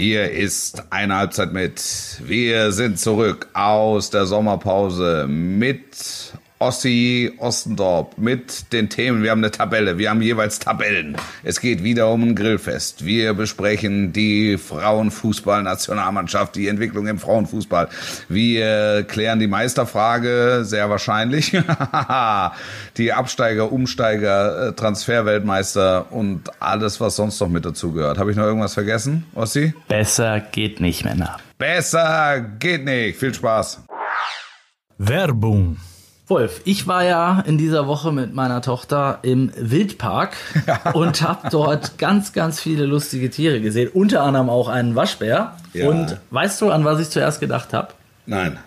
Hier ist eine Halbzeit mit. Wir sind zurück aus der Sommerpause mit Ossi Ostendorp mit den Themen. Wir haben eine Tabelle, wir haben jeweils Tabellen. Es geht wieder um ein Grillfest. Wir besprechen die Frauenfußballnationalmannschaft, die Entwicklung im Frauenfußball. Wir klären die Meisterfrage, sehr wahrscheinlich. die Absteiger, Umsteiger, äh, Transferweltmeister und alles, was sonst noch mit dazu gehört. Habe ich noch irgendwas vergessen, Ossi? Besser geht nicht, Männer. Besser geht nicht. Viel Spaß. Werbung. Wolf, ich war ja in dieser Woche mit meiner Tochter im Wildpark und habe dort ganz, ganz viele lustige Tiere gesehen, unter anderem auch einen Waschbär. Ja. Und weißt du, an was ich zuerst gedacht habe? Nein.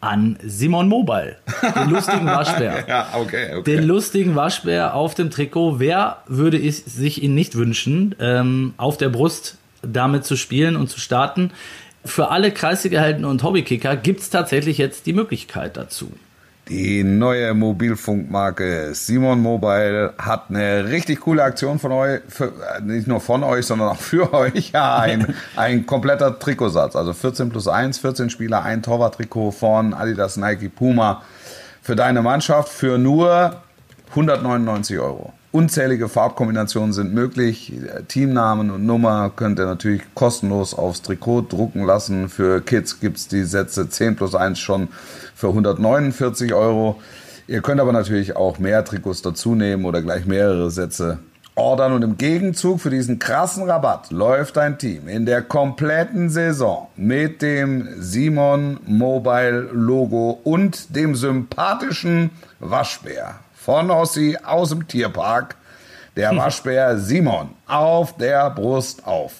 An Simon Mobile, den lustigen Waschbär. ja, okay, okay. Den lustigen Waschbär auf dem Trikot. Wer würde es sich ihn nicht wünschen, ähm, auf der Brust damit zu spielen und zu starten? Für alle Kreisliga-Helden und Hobbykicker gibt es tatsächlich jetzt die Möglichkeit dazu. Die neue Mobilfunkmarke Simon Mobile hat eine richtig coole Aktion von euch, für, nicht nur von euch, sondern auch für euch. Ja, ein, ein kompletter Trikotsatz. Also 14 plus 1, 14 Spieler, ein Torwart-Trikot von Adidas, Nike, Puma für deine Mannschaft für nur 199 Euro. Unzählige Farbkombinationen sind möglich. Teamnamen und Nummer könnt ihr natürlich kostenlos aufs Trikot drucken lassen. Für Kids gibt's die Sätze 10 plus 1 schon für 149 Euro. Ihr könnt aber natürlich auch mehr Trikots dazu nehmen oder gleich mehrere Sätze ordern. Und im Gegenzug für diesen krassen Rabatt läuft ein Team in der kompletten Saison mit dem Simon Mobile Logo und dem sympathischen Waschbär von Ossi aus dem Tierpark. Der Waschbär Simon auf der Brust auf.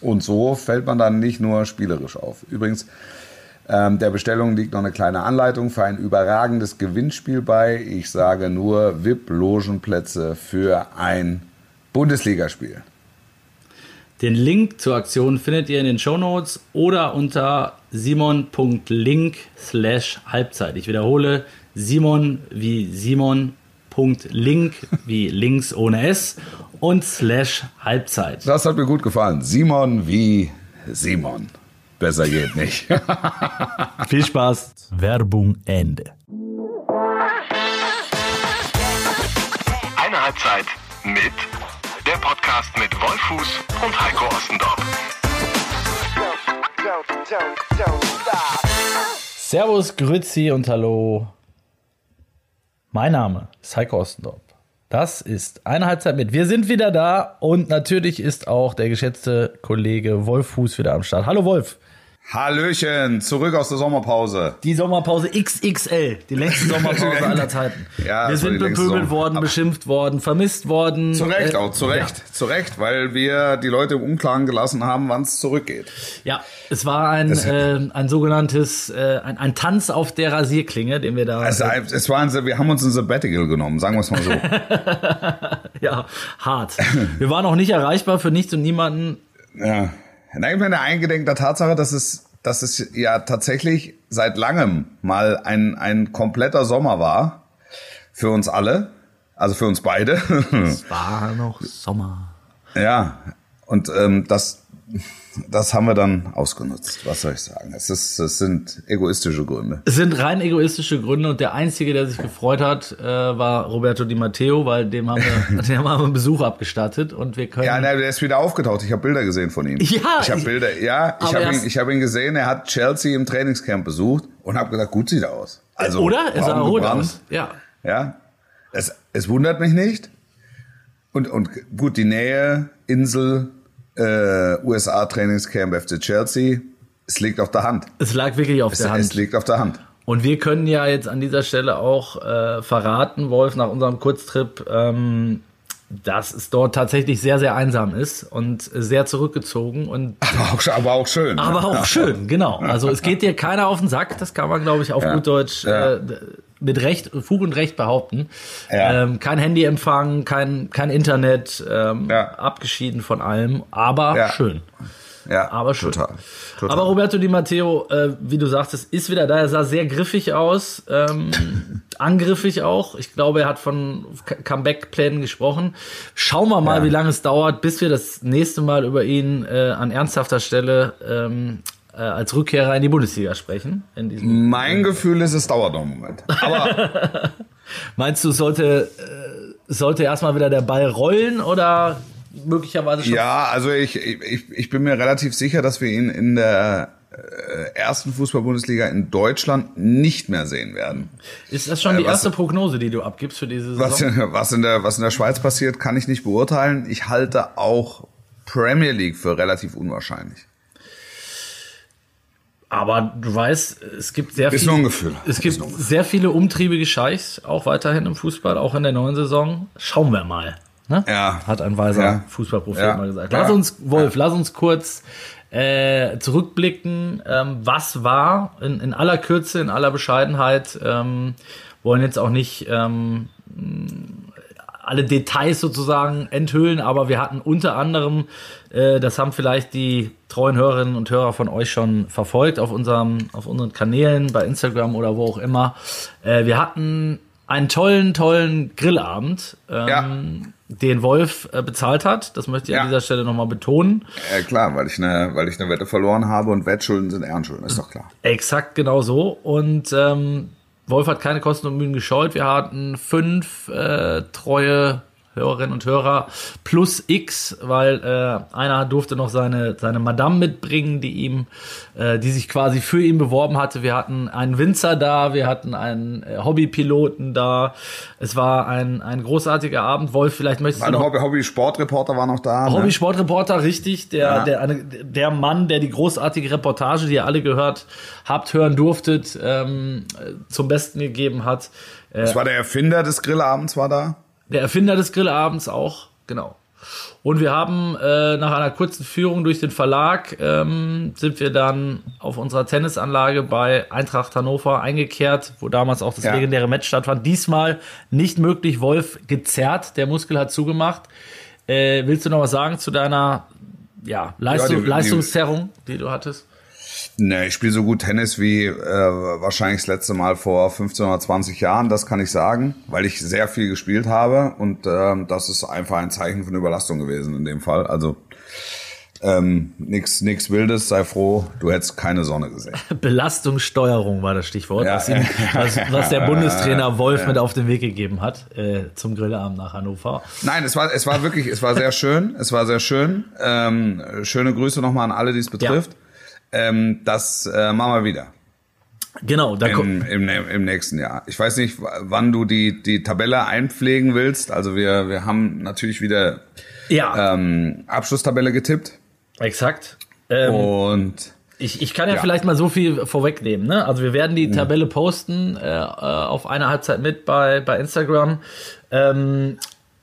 Und so fällt man dann nicht nur spielerisch auf. Übrigens, ähm, der Bestellung liegt noch eine kleine Anleitung für ein überragendes Gewinnspiel bei. Ich sage nur VIP-Logenplätze für ein Bundesligaspiel. Den Link zur Aktion findet ihr in den Show Notes oder unter simon.link slash Halbzeit. Ich wiederhole, Simon wie Simon. Link wie links ohne S und slash Halbzeit. Das hat mir gut gefallen. Simon wie Simon. Besser geht nicht. Viel Spaß. Werbung Ende. Eine Halbzeit mit der Podcast mit Wolfuß und Heiko Ostendorf. Servus, Grüezi und Hallo. Mein Name ist Heiko Ostendorf. Das ist eine Halbzeit mit. Wir sind wieder da und natürlich ist auch der geschätzte Kollege Wolf Fuß wieder am Start. Hallo Wolf. Hallöchen, zurück aus der Sommerpause. Die Sommerpause XXL, die längste Sommerpause aller Zeiten. Ja, wir sind bepöbelt worden, beschimpft worden, vermisst worden. Zu Recht, äh, auch zu Recht, ja. zu Recht, weil wir die Leute im Unklaren gelassen haben, wann es zurückgeht. Ja, es war ein, äh, ein sogenanntes, äh, ein, ein Tanz auf der Rasierklinge, den wir da... Also, es war ein, wir haben uns ein Sabbatical genommen, sagen wir es mal so. ja, hart. Wir waren auch nicht erreichbar für nichts und niemanden. Ja. Na, ich bin eingedenk der Tatsache, dass es, dass es ja tatsächlich seit langem mal ein, ein kompletter Sommer war. Für uns alle. Also für uns beide. Es war noch Sommer. Ja. Und ähm, das, das haben wir dann ausgenutzt. Was soll ich sagen? Es, ist, es sind egoistische Gründe. Es sind rein egoistische Gründe und der einzige, der sich gefreut hat, äh, war Roberto Di Matteo, weil dem haben wir, dem haben wir einen Besuch abgestattet und wir können. Ja, der ist wieder aufgetaucht. Ich habe Bilder gesehen von ihm. Ja, ich habe Bilder. Ja, ich habe ihn, ich habe ihn gesehen. Er hat Chelsea im Trainingscamp besucht und habe gesagt, gut sieht er aus. Also oder? Er sah gut aus. Ja. Ja. Es, es wundert mich nicht. Und und gut die Nähe Insel äh, USA-Trainingscamp FC Chelsea. Es liegt auf der Hand. Es lag wirklich auf es, der Hand. Es liegt auf der Hand. Und wir können ja jetzt an dieser Stelle auch äh, verraten, Wolf, nach unserem Kurztrip, ähm, dass es dort tatsächlich sehr, sehr einsam ist und sehr zurückgezogen und aber auch, aber auch schön. Aber auch schön, genau. Also es geht dir keiner auf den Sack, das kann man, glaube ich, auf ja. gut Deutsch ja. äh, mit Recht, Fug und Recht behaupten. Ja. Ähm, kein Handyempfang, kein, kein Internet, ähm, abgeschieden von allem, aber schön. Ja, aber schön. Total, total. Aber Roberto Di Matteo, äh, wie du sagtest, ist wieder da. Er sah sehr griffig aus. Ähm, angriffig auch. Ich glaube, er hat von Comeback-Plänen gesprochen. Schauen wir mal, ja. wie lange es dauert, bis wir das nächste Mal über ihn äh, an ernsthafter Stelle ähm, äh, als Rückkehrer in die Bundesliga sprechen. mein Gefühl ist, es dauert noch einen Moment. Aber Meinst du, sollte, äh, sollte erstmal wieder der Ball rollen oder möglicherweise schon? Ja, also ich, ich, ich bin mir relativ sicher, dass wir ihn in der äh, ersten Fußball-Bundesliga in Deutschland nicht mehr sehen werden. Ist das schon die äh, was, erste Prognose, die du abgibst für diese Saison? Was, was, in der, was in der Schweiz passiert, kann ich nicht beurteilen. Ich halte auch Premier League für relativ unwahrscheinlich. Aber du weißt, es gibt sehr ist viele, es gibt sehr viele umtriebige Scheichs, auch weiterhin im Fußball, auch in der neuen Saison. Schauen wir mal. Ne? Ja. Hat ein weiser ja. Fußballprofi ja. mal gesagt. Lass uns, Wolf, lass uns kurz äh, zurückblicken. Ähm, was war in, in aller Kürze, in aller Bescheidenheit, ähm, wollen jetzt auch nicht ähm, alle Details sozusagen enthüllen, aber wir hatten unter anderem, äh, das haben vielleicht die treuen Hörerinnen und Hörer von euch schon verfolgt auf unserem, auf unseren Kanälen, bei Instagram oder wo auch immer. Äh, wir hatten einen tollen, tollen Grillabend, ähm, ja. den Wolf äh, bezahlt hat. Das möchte ich ja. an dieser Stelle nochmal betonen. Ja, klar, weil ich eine, weil ich eine Wette verloren habe und Wettschulden sind Ehrenschulden, ist doch klar. Exakt genau so. Und ähm, Wolf hat keine Kosten und Mühen gescheut. Wir hatten fünf äh, treue Hörerinnen und Hörer plus X, weil äh, einer durfte noch seine, seine Madame mitbringen, die ihm, äh, die sich quasi für ihn beworben hatte. Wir hatten einen Winzer da, wir hatten einen äh, Hobbypiloten da. Es war ein, ein großartiger Abend. Wolf, vielleicht möchtest du. Ein Hobby, Hobby-Sportreporter war noch da. Ne? Hobby-Sportreporter, richtig. Der, ja. der, der Mann, der die großartige Reportage, die ihr alle gehört habt, hören durftet, ähm, zum Besten gegeben hat. Das war der Erfinder des Grillabends, war da? Der Erfinder des Grillabends auch, genau. Und wir haben äh, nach einer kurzen Führung durch den Verlag ähm, sind wir dann auf unserer Tennisanlage bei Eintracht Hannover eingekehrt, wo damals auch das ja. legendäre Match stattfand. Diesmal nicht möglich, Wolf gezerrt, der Muskel hat zugemacht. Äh, willst du noch was sagen zu deiner ja, Leistung, ja, die, Leistungszerrung, die du hattest? Nee, ich spiele so gut Tennis wie äh, wahrscheinlich das letzte Mal vor 15 oder 20 Jahren, das kann ich sagen, weil ich sehr viel gespielt habe und ähm, das ist einfach ein Zeichen von Überlastung gewesen in dem Fall. Also ähm, nix, nix Wildes, sei froh, du hättest keine Sonne gesehen. Belastungssteuerung war das Stichwort, ja, was, ihm, was, was, der Bundestrainer Wolf ja. mit auf den Weg gegeben hat äh, zum Grillabend nach Hannover. Nein, es war, es war wirklich, es war sehr schön, es war sehr schön. Ähm, schöne Grüße nochmal an alle, die es betrifft. Ja. Ähm, das äh, machen wir wieder. Genau, da Im, im, Im nächsten Jahr. Ich weiß nicht, wann du die, die Tabelle einpflegen willst. Also wir, wir haben natürlich wieder ja. ähm, Abschlusstabelle getippt. Exakt. Ähm, Und ich, ich kann ja, ja, vielleicht mal so viel vorwegnehmen. Ne? Also wir werden die mhm. Tabelle posten äh, äh auf eine Halbzeit mit bei, bei Instagram. Ähm,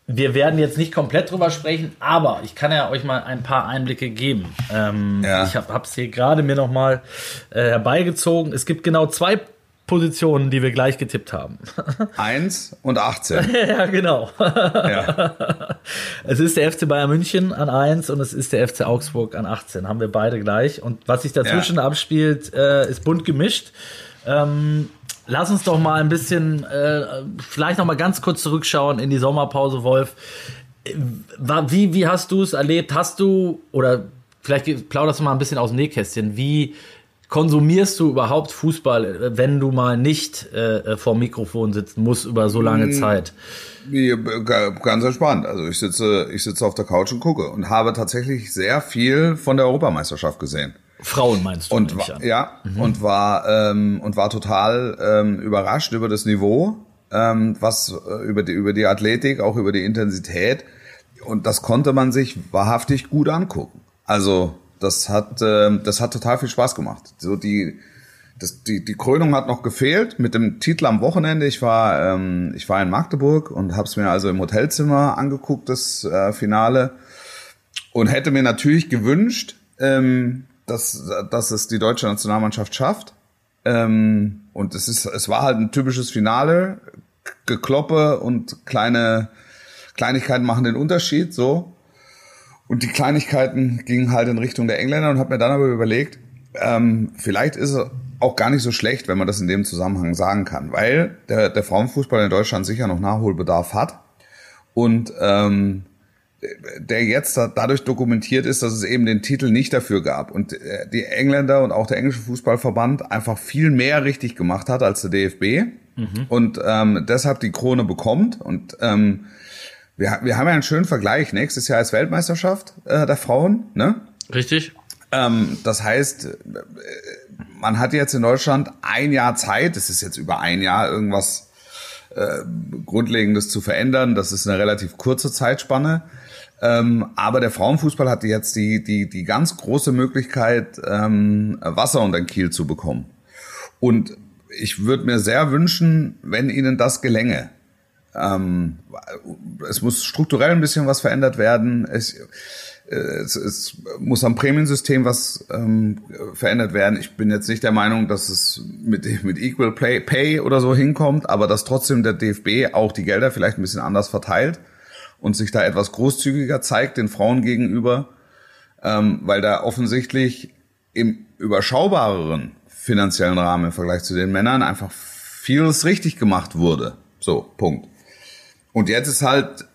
wir werden jetzt nicht komplett drüber sprechen, aber ich kann ja euch mal ein paar Einblicke geben. Ähm, ja. Ich habe es hier gerade mir noch mal äh, herbeigezogen. Es gibt genau zwei Positionen, die wir gleich getippt haben. Eins und 18. ja, genau. ja. Es ist der FC Bayern München an 1 und es ist der FC Augsburg an 18. Haben wir beide gleich. Und was sich dazwischen ja. abspielt, äh, ist bunt gemischt. Ähm, Lass uns doch mal ein bisschen, äh, vielleicht noch mal ganz kurz zurückschauen in die Sommerpause, Wolf. Wie, wie hast du es erlebt? Hast du, oder vielleicht plauderst du mal ein bisschen aus dem Nähkästchen, wie konsumierst du überhaupt Fußball, wenn du mal nicht äh, vor dem Mikrofon sitzen musst über so lange hm, Zeit? Ganz entspannt. Also ich sitze, ich sitze auf der Couch und gucke und habe tatsächlich sehr viel von der Europameisterschaft gesehen. Frauen meinst du? Und war, ja, mhm. und war ähm, und war total ähm, überrascht über das Niveau, ähm, was äh, über die über die Athletik, auch über die Intensität und das konnte man sich wahrhaftig gut angucken. Also das hat äh, das hat total viel Spaß gemacht. So die das, die, die Krönung hat noch gefehlt mit dem Titel am Wochenende. Ich war, ähm, ich war in Magdeburg und habe es mir also im Hotelzimmer angeguckt, das äh, Finale. Und hätte mir natürlich gewünscht, ähm, dass, dass es die deutsche Nationalmannschaft schafft. Ähm, und es ist, es war halt ein typisches Finale. Gekloppe und kleine Kleinigkeiten machen den Unterschied, so. Und die Kleinigkeiten gingen halt in Richtung der Engländer und habe mir dann aber überlegt, ähm, vielleicht ist auch gar nicht so schlecht, wenn man das in dem Zusammenhang sagen kann, weil der, der Frauenfußball in Deutschland sicher noch Nachholbedarf hat und ähm, der jetzt dadurch dokumentiert ist, dass es eben den Titel nicht dafür gab und äh, die Engländer und auch der englische Fußballverband einfach viel mehr richtig gemacht hat als der DFB mhm. und ähm, deshalb die Krone bekommt und ähm, wir, wir haben ja einen schönen Vergleich. Nächstes Jahr ist Weltmeisterschaft äh, der Frauen, ne? Richtig. Ähm, das heißt, äh, man hat jetzt in Deutschland ein Jahr Zeit, es ist jetzt über ein Jahr irgendwas äh, Grundlegendes zu verändern. Das ist eine relativ kurze Zeitspanne. Ähm, aber der Frauenfußball hatte jetzt die, die, die ganz große Möglichkeit, ähm, Wasser unter den Kiel zu bekommen. Und ich würde mir sehr wünschen, wenn ihnen das gelänge. Ähm, es muss strukturell ein bisschen was verändert werden. Es, äh, es, es muss am Prämiensystem was ähm, verändert werden. Ich bin jetzt nicht der Meinung, dass es mit, mit Equal Play, Pay oder so hinkommt, aber dass trotzdem der DFB auch die Gelder vielleicht ein bisschen anders verteilt und sich da etwas großzügiger zeigt den Frauen gegenüber, ähm, weil da offensichtlich im überschaubareren finanziellen Rahmen im Vergleich zu den Männern einfach vieles richtig gemacht wurde. So, Punkt. Und jetzt ist halt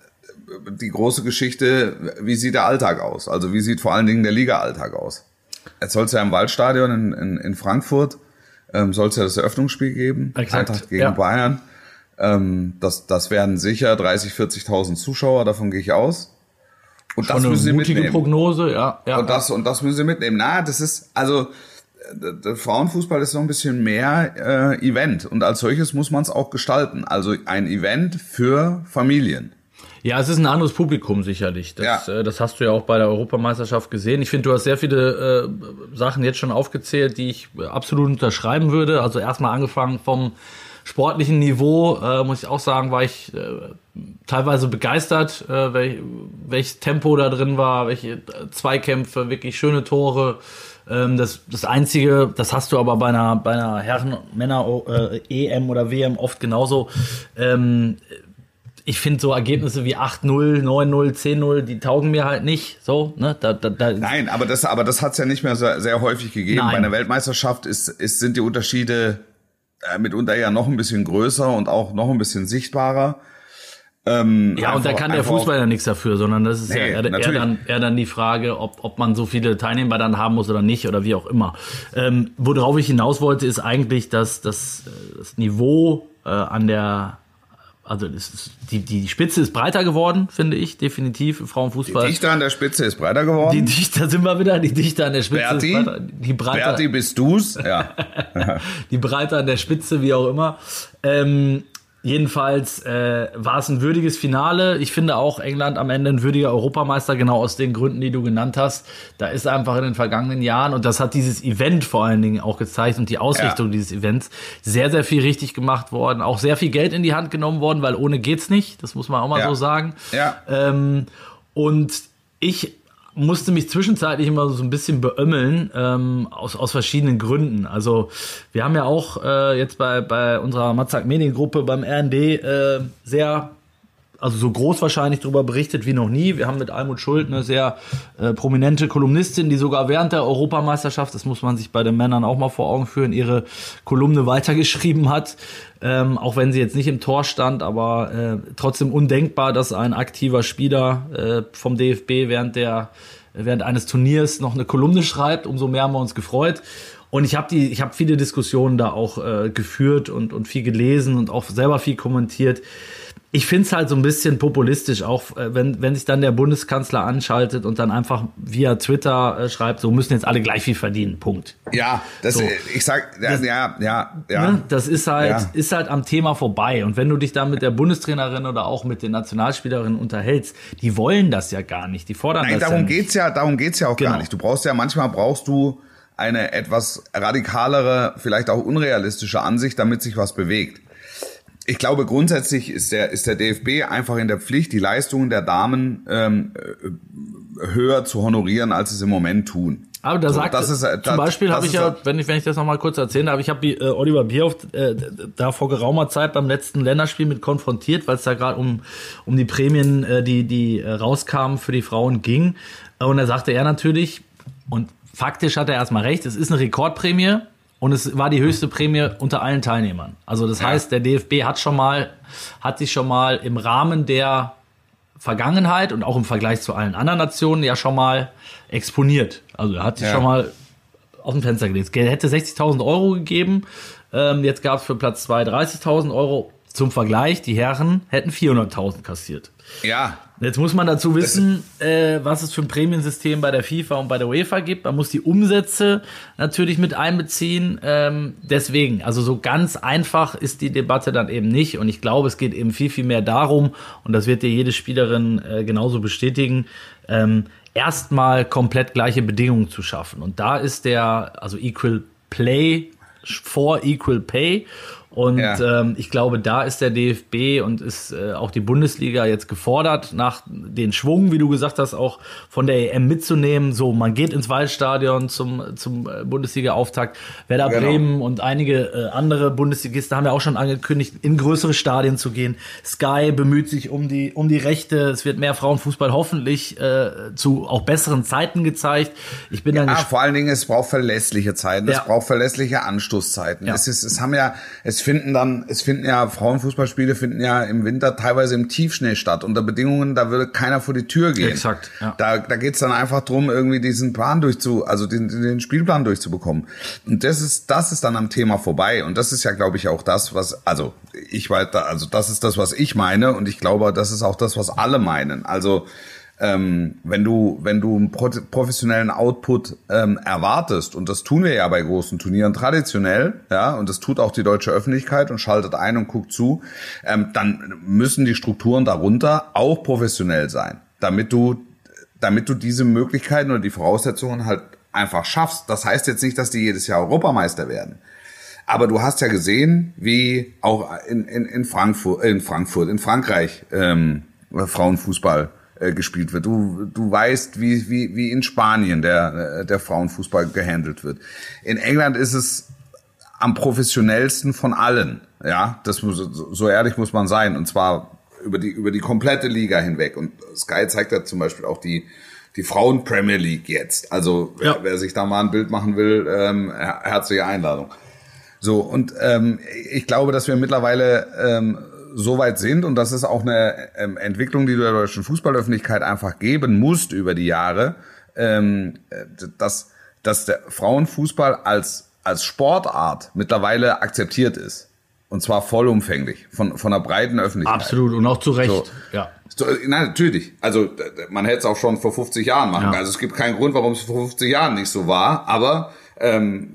die große Geschichte, wie sieht der Alltag aus? Also wie sieht vor allen Dingen der Liga-Alltag aus? Jetzt soll es ja im Waldstadion in, in, in Frankfurt, ähm, soll es ja das Eröffnungsspiel geben, Exakt, Eintracht gegen ja. Bayern. Ähm, das, das werden sicher 30, 40.000 Zuschauer, davon gehe ich aus. Und Schon eine sie mutige mitnehmen. Prognose, ja. ja Und das, und das müssen sie mitnehmen. Na, das ist, also, der- der Frauenfußball ist noch ein bisschen mehr äh, Event. Und als solches muss man es auch gestalten. Also ein Event für Familien. Ja, es ist ein anderes Publikum sicherlich. Das, Ja. äh, das hast du ja auch bei der Europameisterschaft gesehen. Ich finde, du hast sehr viele äh, Sachen jetzt schon aufgezählt, die ich äh, absolut unterschreiben würde. Also erstmal angefangen vom sportlichen Niveau, äh, muss ich auch sagen, war ich äh, teilweise begeistert, äh, welch, welches Tempo da drin war, welche äh, Zweikämpfe, wirklich schöne Tore. Ähm, das, das Einzige, das hast du aber bei einer, bei einer Herren-, Männer, äh, oder WM oft genauso. Ähm, ich finde so Ergebnisse wie 8-0, 9-0, 10-0, die taugen mir halt nicht. So, ne? Da, da, da, Nein, aber das, aber das hat es ja nicht mehr sehr, sehr häufig gegeben. Nein. Bei einer Weltmeisterschaft ist, ist, sind die Unterschiede mitunter ja noch ein bisschen größer und auch noch ein bisschen sichtbarer. Ähm, ja, und da einfach- kann der einfach Fußball ja nichts dafür, sondern das ist ja Nee, eher, eher, natürlich. dann, eher dann die Frage, ob, ob man so viele Teilnehmer dann haben muss oder nicht oder wie auch immer. Ähm, worauf ich hinaus wollte, ist eigentlich, dass, dass äh, das Niveau äh, an der also ist, die, die Spitze ist breiter geworden, finde ich, definitiv im Die Frauenfußball. Dichte an der Spitze ist breiter geworden. Die Dichter sind wir wieder, die Dichter an der Spitze Berti? ist breiter. Die breiter, Berti, bist du's? Ja. die Breite an der Spitze, wie auch immer. Ähm, jedenfalls äh, war es ein würdiges Finale. Ich finde auch England am Ende ein würdiger Europameister, genau aus den Gründen, die du genannt hast. Da ist einfach in den vergangenen Jahren, und das hat dieses Event vor allen Dingen auch gezeigt und die Ausrichtung Ja. dieses Events, sehr, sehr viel richtig gemacht worden. Auch sehr viel Geld in die Hand genommen worden, weil ohne geht's nicht. Das muss man auch mal Ja. so sagen. Ja. Ähm, und ich musste mich zwischenzeitlich immer so ein bisschen beömmeln, ähm, aus, aus verschiedenen Gründen. Also wir haben ja auch äh, jetzt bei, bei unserer Matzak Mediengruppe beim RND äh, sehr, also so groß wahrscheinlich darüber berichtet wie noch nie. Wir haben mit Almut Schuld eine sehr äh, prominente Kolumnistin, die sogar während der Europameisterschaft, das muss man sich bei den Männern auch mal vor Augen führen, ihre Kolumne weitergeschrieben hat. Ähm, auch wenn sie jetzt nicht im Tor stand, aber äh, trotzdem undenkbar, dass ein aktiver Spieler äh, vom DFB während der während eines Turniers noch eine Kolumne schreibt. Umso mehr haben wir uns gefreut. Und ich habe die, ich habe viele Diskussionen da auch äh, geführt und und viel gelesen und auch selber viel kommentiert. Ich finde es halt so ein bisschen populistisch, auch äh, wenn, wenn sich dann der Bundeskanzler anschaltet und dann einfach via Twitter äh, schreibt, so müssen jetzt alle gleich viel verdienen. Punkt. Ja, das, So. ich sag, ja, ja, ja, ja. Ne? Das ist halt, Ja. ist halt am Thema vorbei. Und wenn du dich dann mit der Bundestrainerin oder auch mit den Nationalspielerinnen unterhältst, die wollen das ja gar nicht. Die fordern Nein, das darum ja nicht. geht's ja, darum geht's ja auch Genau. gar nicht. Du brauchst ja, manchmal brauchst du eine etwas radikalere, vielleicht auch unrealistische Ansicht, damit sich was bewegt. Ich glaube, grundsätzlich ist der, ist der DFB einfach in der Pflicht, die Leistungen der Damen ähm, äh, höher zu honorieren, als sie es im Moment tun. Aber da So, sagt, das ist, äh, zum Beispiel habe ich ja, äh, wenn ich, wenn ich das nochmal kurz erzählen darf, ich habe äh, Oliver Bierhoff äh, da vor geraumer Zeit beim letzten Länderspiel mit konfrontiert, weil es da gerade um, um die Prämien, äh, die, die äh, rauskamen für die Frauen ging. Und da sagte er natürlich, und faktisch hat er erstmal recht, es ist eine Rekordprämie und es war die höchste Prämie unter allen Teilnehmern. Also das Ja. heißt, der DFB hat schon mal, hat sich schon mal im Rahmen der Vergangenheit und auch im Vergleich zu allen anderen Nationen ja schon mal exponiert. Also er hat sich Ja. schon mal aus dem Fenster gelegt. Er hätte 60.000 Euro gegeben. Ähm, jetzt gab es für Platz 2 30.000 Euro. Zum Vergleich, die Herren hätten 400.000 kassiert. Ja, Jetzt muss man dazu wissen, äh, was es für ein Prämiensystem bei der FIFA und bei der UEFA gibt. Man muss die Umsätze natürlich mit einbeziehen. Ähm, deswegen, also so ganz einfach ist die Debatte dann eben nicht. Und ich glaube, es geht eben viel, viel mehr darum, und das wird dir jede Spielerin äh, genauso bestätigen, ähm, erstmal komplett gleiche Bedingungen zu schaffen. Und da ist der, also Equal Play vor Equal Pay. Und Ja. ähm, ich glaube, da ist der DFB und ist äh, auch die Bundesliga jetzt gefordert, nach den Schwung, wie du gesagt hast, auch von der EM mitzunehmen. So, man geht ins Waldstadion zum, zum äh, Bundesliga-Auftakt. Werder Genau. Bremen und einige äh, andere Bundesligisten haben ja auch schon angekündigt, in größere Stadien zu gehen. Sky bemüht sich um die, um die Rechte. Es wird mehr Frauenfußball hoffentlich äh, zu auch besseren Zeiten gezeigt. Ich bin dann Ah, gespannt. vor allen Dingen, es braucht verlässliche Zeiten, es Ja. braucht verlässliche Anstoßzeiten. Ja. Es ist, es haben ja, es finden dann, es finden ja Frauenfußballspiele finden ja im Winter teilweise im Tiefschnee statt unter Bedingungen, da würde keiner vor die Tür gehen. Exakt, ja. Da, da geht's dann einfach drum, irgendwie diesen Plan durchzu, also den, den Spielplan durchzubekommen. Und das ist, das ist dann am Thema vorbei. Und das ist ja, glaube ich, auch das, was, also ich weiß, also das ist das, was ich meine. Und ich glaube, das ist auch das, was alle meinen. Also ähm, wenn du wenn du einen pro professionellen Output ähm, erwartest und das tun wir ja bei großen Turnieren traditionell, ja und das tut auch die deutsche Öffentlichkeit und schaltet ein und guckt zu, ähm, dann müssen die Strukturen darunter auch professionell sein, damit du damit du diese Möglichkeiten oder die Voraussetzungen halt einfach schaffst. Das heißt jetzt nicht, dass die jedes Jahr Europameister werden. Aber du hast ja gesehen, wie auch in, in, in Frankfurt, in Frankfurt, in Frankreich ähm, Frauenfußball äh, gespielt wird. Du, du weißt, wie, wie, wie in Spanien der, äh, der Frauenfußball gehandelt wird. In England ist es am professionellsten von allen. Ja, das muss, so ehrlich muss man sein. Und zwar über die, über die komplette Liga hinweg. Und Sky zeigt ja zum Beispiel auch die, die Frauen Premier League jetzt. Also wer, Ja. wer sich da mal ein Bild machen will, ähm, her- herzliche Einladung. So, und ähm, ich glaube, dass wir mittlerweile ähm, so weit sind und das ist auch eine ähm, Entwicklung, die du der deutschen Fußballöffentlichkeit einfach geben musst über die Jahre, ähm, äh, dass, dass der Frauenfußball als, als Sportart mittlerweile akzeptiert ist. Und zwar vollumfänglich von, von einer breiten Öffentlichkeit. Absolut und auch zu Recht. So. Ja. So, Nein, natürlich. Also man hätte es auch schon vor 50 Jahren machen. Ja. können. Also es gibt keinen Grund, warum es vor 50 Jahren nicht so war. Aber ähm,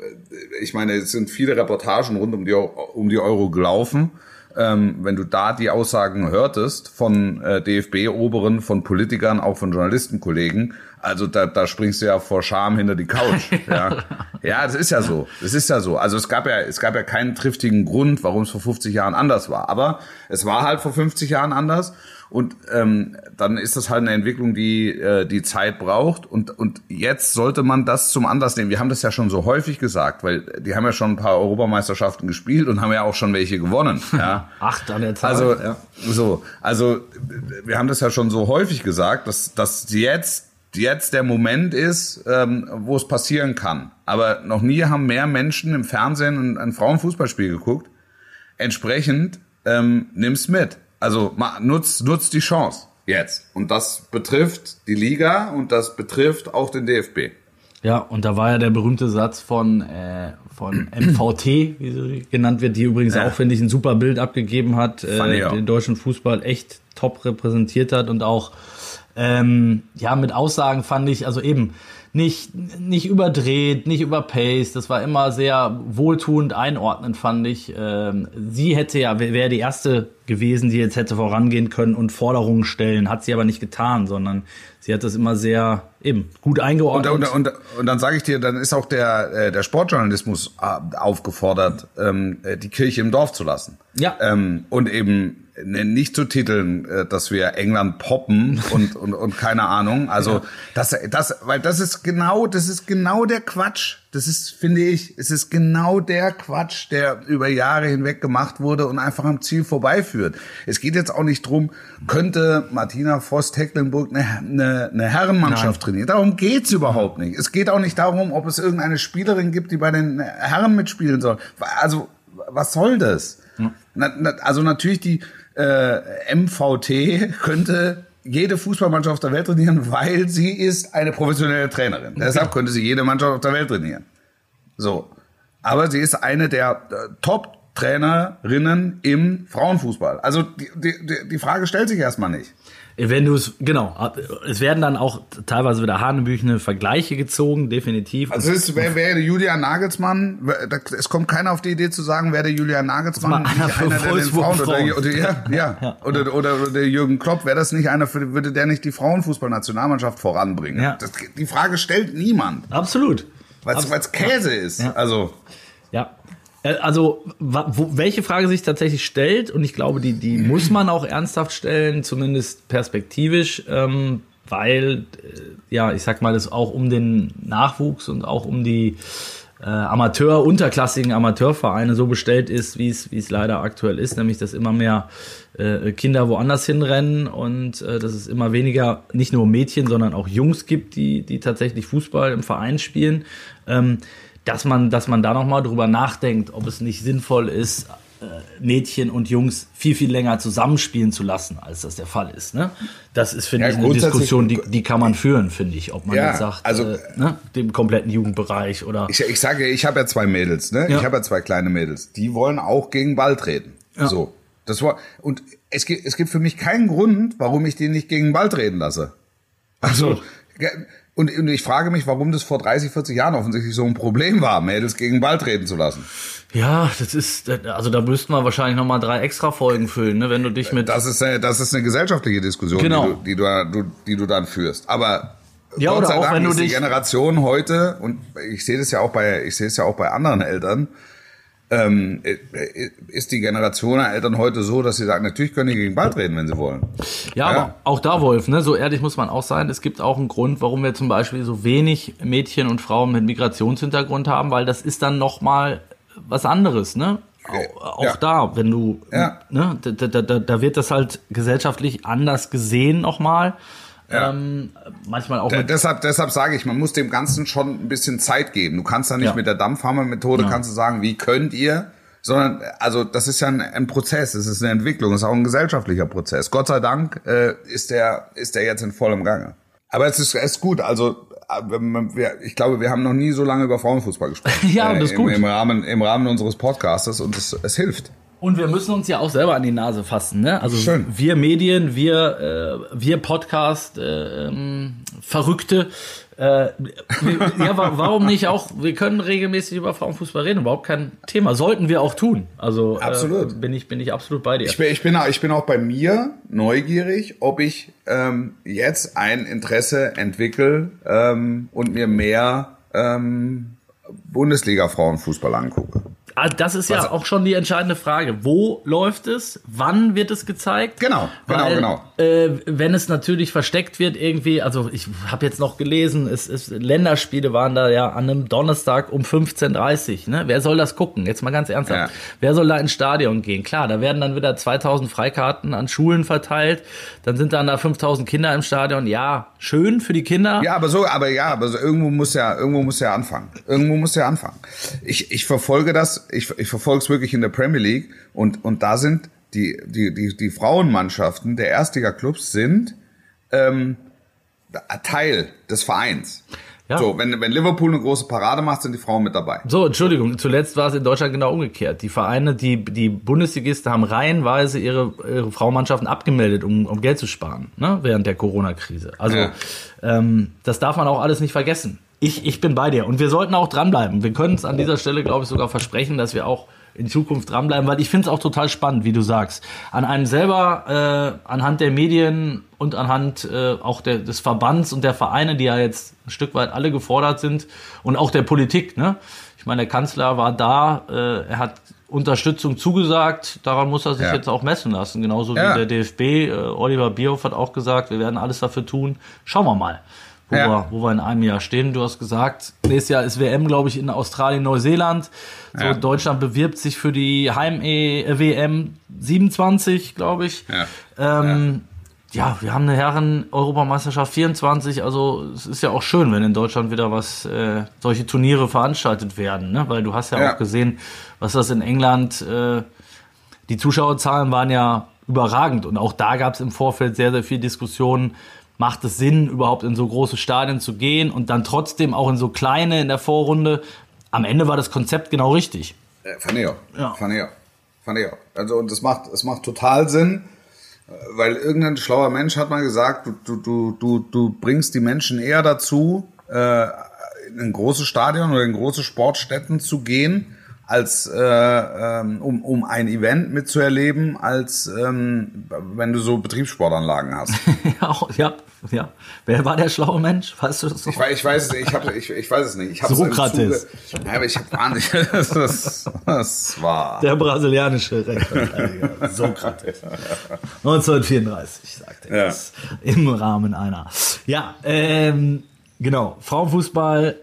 ich meine, es sind viele Reportagen rund um die, um die Euro gelaufen. Ähm, wenn du da die Aussagen hörtest von äh, DFB-Oberen, von Politikern, auch von Journalistenkollegen, also da, da springst du ja vor Scham hinter die Couch. ja. ja, das ist ja so. Das ist ja so. Also es gab ja, es gab ja keinen triftigen Grund, warum es vor 50 Jahren anders war. Aber es war halt vor 50 Jahren anders. Und ähm, dann ist das halt eine Entwicklung, die äh, die Zeit braucht. Und, und jetzt sollte man das zum Anlass nehmen. Wir haben das ja schon so häufig gesagt, weil die haben ja schon ein paar Europameisterschaften gespielt und haben ja auch schon welche gewonnen. Ja. Acht an der Zahl. Also ja. so, also wir haben das ja schon so häufig gesagt, dass, dass jetzt jetzt der Moment ist, ähm, wo es passieren kann. Aber noch nie haben mehr Menschen im Fernsehen ein, ein Frauenfußballspiel geguckt. Entsprechend ähm, nimm's mit. Also ma, nutz, nutz die Chance jetzt. Und das betrifft die Liga und das betrifft auch den DFB. Ja, und da war ja der berühmte Satz von, äh, von MVT, wie sie genannt wird, die übrigens Ja. auch, finde ich, ein super Bild abgegeben hat, äh, den deutschen Fußball echt top repräsentiert hat und auch ähm, ja mit Aussagen fand ich, also eben nicht, nicht überdreht, nicht überpaced, das war immer sehr wohltuend einordnend, fand ich. Ähm, sie hätte ja, wäre die erste gewesen, die jetzt hätte vorangehen können und Forderungen stellen, hat sie aber nicht getan, sondern sie hat das immer sehr eben gut eingeordnet. Und, und, und, und dann sage ich dir, dann ist auch der, äh, der Sportjournalismus äh, aufgefordert, ähm, äh, die Kirche im Dorf zu lassen. Ja. Ähm, und eben nicht zu titeln, äh, dass wir England poppen und, und, und keine Ahnung. Also das, das, weil das ist genau, das ist genau der Quatsch. Das ist, finde ich, es ist genau der Quatsch, der über Jahre hinweg gemacht wurde und einfach am Ziel vorbeiführt. Es geht jetzt auch nicht drum, könnte Martina Voss-Tecklenburg eine, eine, eine Herrenmannschaft trainieren. Darum geht's überhaupt nicht. Es geht auch nicht darum, ob es irgendeine Spielerin gibt, die bei den Herren mitspielen soll. Also, was soll das? Na, na, also natürlich die äh, MVT könnte jede Fußballmannschaft auf der Welt trainieren, weil sie ist eine professionelle Trainerin. Deshalb könnte sie jede Mannschaft auf der Welt trainieren. So. Aber sie ist eine der äh, Top-Trainerinnen im Frauenfußball. Also die, die, die Frage stellt sich erstmal nicht. Wenn du es, genau, es werden dann auch teilweise wieder hanebüchene Vergleiche gezogen, definitiv. Also es ist, wer, wer Julian Nagelsmann, es kommt keiner auf die Idee zu sagen, wer der Julian Nagelsmann, einer nicht für einer der den Frauen, oder, oder, ja, ja, Ja. Oder, oder, oder der Jürgen Klopp, wäre das nicht einer, für, würde der nicht die Frauenfußballnationalmannschaft voranbringen? Ja. Das, die Frage stellt niemand, Absolut. weil es Käse ist. Also, Ja. Äh, Also, wo, welche Frage sich tatsächlich stellt, und ich glaube, die, die muss man auch ernsthaft stellen, zumindest perspektivisch, ähm, weil, äh, ja, ich sag mal, es auch um den Nachwuchs und auch um die äh, Amateur, unterklassigen Amateurvereine so bestellt ist, wie es wie es leider aktuell ist, nämlich dass immer mehr äh, Kinder woanders hinrennen und äh, dass es immer weniger nicht nur Mädchen, sondern auch Jungs gibt, die, die tatsächlich Fußball im Verein spielen. Ähm, dass man, dass man da nochmal drüber nachdenkt, ob es nicht sinnvoll ist, äh, Mädchen und Jungs viel, viel länger zusammenspielen zu lassen, als das der Fall ist. Ne? Das ist, finde Ja, ich, eine Diskussion, die, die kann man führen, finde ich. Ob man Ja, jetzt sagt, also- äh, ne, dem kompletten Jugendbereich oder. ich, ich sage, ich habe ja zwei Mädels, ne? Ja. Ich habe ja zwei kleine Mädels. Die wollen auch gegen Ball treten. So. Das war, und es gibt, es gibt für mich keinen Grund, warum ich die nicht gegen Ball treten lasse. Also, und, und ich frage mich, warum das vor 30, 40 Jahren offensichtlich so ein Problem war, Mädels gegen Ball treten zu lassen. Ja, das ist, also da müssten wir wahrscheinlich nochmal drei extra Folgen füllen, ne? wenn du dich mit. Das ist, äh, das ist eine gesellschaftliche Diskussion, Genau. die, du, die, du, die du dann führst. Aber Ja, Gott oder sei auch Dank wenn du ist die Generation heute, und ich sehe das ja auch bei, ich sehe es ja auch bei anderen Eltern, ähm, äh, ist die Generation der Eltern heute so, dass sie sagen, natürlich können die gegen Ball treten, wenn sie wollen. Ja, Ja. aber auch da, Wolf, ne, so ehrlich muss man auch sein, es gibt auch einen Grund, warum wir zum Beispiel so wenig Mädchen und Frauen mit Migrationshintergrund haben, weil das ist dann nochmal was anderes, ne? Auch, auch Ja. da, wenn du, Ja. ne, da, da, da, da wird das halt gesellschaftlich anders gesehen nochmal. Ja. Ähm, manchmal auch deshalb, deshalb sage ich, man muss dem Ganzen schon ein bisschen Zeit geben. Du kannst da nicht Ja. mit der Dampfhammer-Methode Ja. kannst du sagen, wie könnt ihr, sondern also das ist ja ein, ein Prozess, es ist eine Entwicklung, es ist auch ein gesellschaftlicher Prozess. Gott sei Dank äh, ist der ist der jetzt in vollem Gange. Aber es ist, es ist gut. Also äh, ich glaube, wir haben noch nie so lange über Frauenfußball gesprochen. Ja, und das ist im, gut. Im Rahmen, im Rahmen unseres Podcastes und es, es hilft. Und wir müssen uns ja auch selber an die Nase fassen, ne? Also Schön. wir Medien, wir, äh, wir Podcast, äh, ähm, Verrückte. Äh, wir, ja, wa- warum nicht auch? Wir können regelmäßig über Frauenfußball reden, überhaupt kein Thema. Sollten wir auch tun. Also Absolut. Äh, bin ich bin ich absolut bei dir. Ich bin, ich, bin, auch- ich bin auch bei mir neugierig, ob ich ähm, jetzt ein Interesse entwickle ähm, und mir mehr ähm, Bundesliga-Frauenfußball angucke. Ah, das ist ja Was- auch schon die entscheidende Frage. Wo läuft es? Wann wird es gezeigt? Genau, genau, Weil, genau. Äh, wenn es natürlich versteckt wird irgendwie, also ich habe jetzt noch gelesen, es, es Länderspiele waren da ja an einem Donnerstag um 15:30. Ne? Wer soll das gucken? Jetzt mal ganz ernsthaft. Ja. Wer soll da ins Stadion gehen? Klar, da werden dann wieder 2000 Freikarten an Schulen verteilt. Dann sind dann da 5000 Kinder im Stadion. Ja, schön für die Kinder. Ja, aber so, aber ja, aber so, irgendwo muss ja, irgendwo muss ja anfangen. Irgendwo muss ja anfangen. Ich, ich verfolge das, ich, ich verfolge es wirklich in der Premier League und, und da sind die, die, die, die Frauenmannschaften der Erstliga-Clubs sind ähm, Teil des Vereins. Ja. So, wenn, wenn Liverpool eine große Parade macht, sind die Frauen mit dabei. So, Entschuldigung, zuletzt war es in Deutschland genau umgekehrt. Die Vereine, die, die Bundesligisten haben reihenweise ihre, ihre Frauenmannschaften abgemeldet, um, um Geld zu sparen, ne, während der Corona-Krise. Also, Ja. ähm, das darf man auch alles nicht vergessen. Ich, ich bin bei dir und wir sollten auch dranbleiben. Wir können es an dieser Stelle, glaube ich, sogar versprechen, dass wir auch in Zukunft dranbleiben, weil ich finde es auch total spannend, wie du sagst. An einem selber, äh, anhand der Medien und anhand äh, auch der, des Verbands und der Vereine, die ja jetzt ein Stück weit alle gefordert sind und auch der Politik. Ne? Ich meine, der Kanzler war da, äh, er hat Unterstützung zugesagt, daran muss er sich Ja. jetzt auch messen lassen. Genauso Ja. wie der DFB, äh, Oliver Bierhoff hat auch gesagt, wir werden alles dafür tun. Schauen wir mal, wo, Ja. wir, wo wir in einem Jahr stehen. Du hast gesagt, nächstes Jahr ist WM, glaube ich, in Australien, Neuseeland. So, Ja. Deutschland bewirbt sich für die Heim-WM 27, glaube ich. Ja. Ähm, ja. wir haben eine Herren-Europameisterschaft 24. Also es ist ja auch schön, wenn in Deutschland wieder was äh, solche Turniere veranstaltet werden, ne? weil du hast ja, auch gesehen, was das in England äh, die Zuschauerzahlen waren ja überragend und auch da gab es im Vorfeld sehr, sehr viel Diskussionen. Macht es Sinn, überhaupt in so große Stadien zu gehen und dann trotzdem auch in so kleine in der Vorrunde? Am Ende war das Konzept genau richtig. Äh, Fand ich auch. Ja. Fand ich auch. Fand ich auch. Also, und es macht, es macht total Sinn, äh, weil irgendein schlauer Mensch hat mal gesagt, du, du, du, du, bringst die Menschen eher dazu, äh, in ein großes Stadion oder in große Sportstätten zu gehen, als äh, ähm, um, um ein Event mitzuerleben, als ähm, wenn du so Betriebssportanlagen hast. ja, ja, ja. Wer war der schlaue Mensch? Weißt du das noch? Ich weiß, ich weiß es nicht, ich, hab, ich, ich weiß es nicht. Ich Sokrates. Ja, aber ich habe wahnsinnig. Das, das war. Der brasilianische Rechtsverteidiger Sokrates. 1934, sagte er Ja. das. Im Rahmen einer. Ja, ähm, genau. Frauenfußball,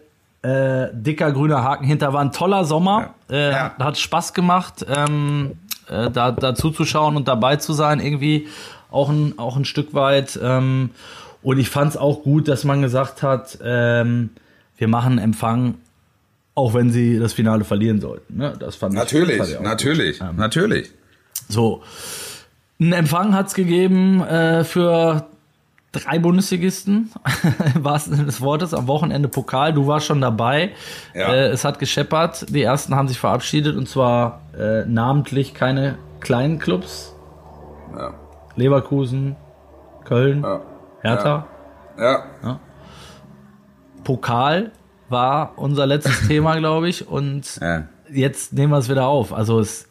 äh, dicker grüner Haken hinter war ein toller Sommer. Äh, Ja. Hat Spaß gemacht, ähm, äh, da, da zuzuschauen und dabei zu sein. Irgendwie auch ein, auch ein Stück weit. Ähm, und ich fand es auch gut, dass man gesagt hat, ähm, wir machen Empfang, auch wenn sie das Finale verlieren sollten. Ne? Das fand ich- fand Natürlich, ich auch gut. natürlich, natürlich. So. Einen Empfang hat's gegeben äh, für drei Bundesligisten, wahrsten Sinne des Wortes, am Wochenende Pokal. Du warst schon dabei. Ja. Äh, es hat gescheppert. Die ersten haben sich verabschiedet und zwar äh, namentlich keine kleinen Clubs. Ja. Leverkusen, Köln, Ja. Hertha. Ja, Pokal war unser letztes Thema, glaube ich. Und jetzt nehmen wir es wieder auf. Also es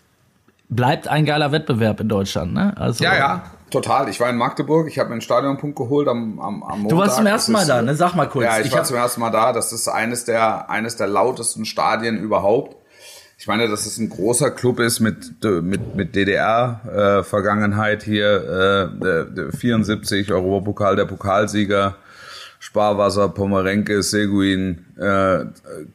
bleibt ein geiler Wettbewerb in Deutschland. Ne? Also, Ja, ja, total. Ich war in Magdeburg, ich habe mir einen Stadionpunkt geholt am, am, am Montag. Du warst zum ersten Mal ist, da, ne? Sag mal kurz. Ja, ich, Ich war zum ersten Mal da. Das ist eines der, eines der lautesten Stadien überhaupt. Ich meine, dass es ein großer Club ist mit, mit, mit DDR-Vergangenheit hier, äh, äh, 74, Europapokal, der Pokalsieger, Sparwasser, Pomerenke, Seguin, äh,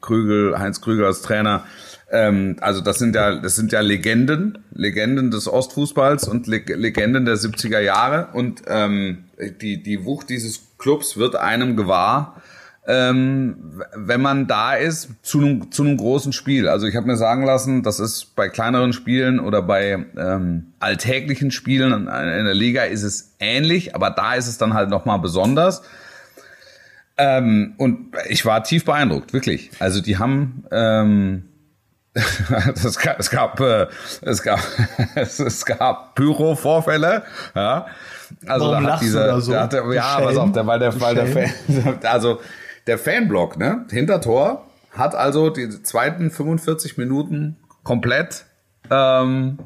Krügel, Heinz Krügel als Trainer. Ähm, also das sind ja, das sind ja Legenden, Legenden des Ostfußballs und Le Legenden der 70er Jahre. Und ähm, die, die Wucht dieses Clubs wird einem gewahr, ähm, wenn man da ist zu einem, zu einem großen Spiel. Also ich habe mir sagen lassen, das ist bei kleineren Spielen oder bei ähm, alltäglichen Spielen in, der Liga ist es ähnlich, aber da ist es dann halt nochmal besonders. Ähm, und ich war tief beeindruckt, wirklich. Also die haben ähm, das gab, es gab äh, es gab es, es gab Pyro-Vorfälle, ja. Also Warum da hat dieser, so? da hat der, ja, pass auf, der, weil der, weil der. Fan, also der Fanblock, ne, hinter Tor hat also die zweiten 45 Minuten komplett ähm,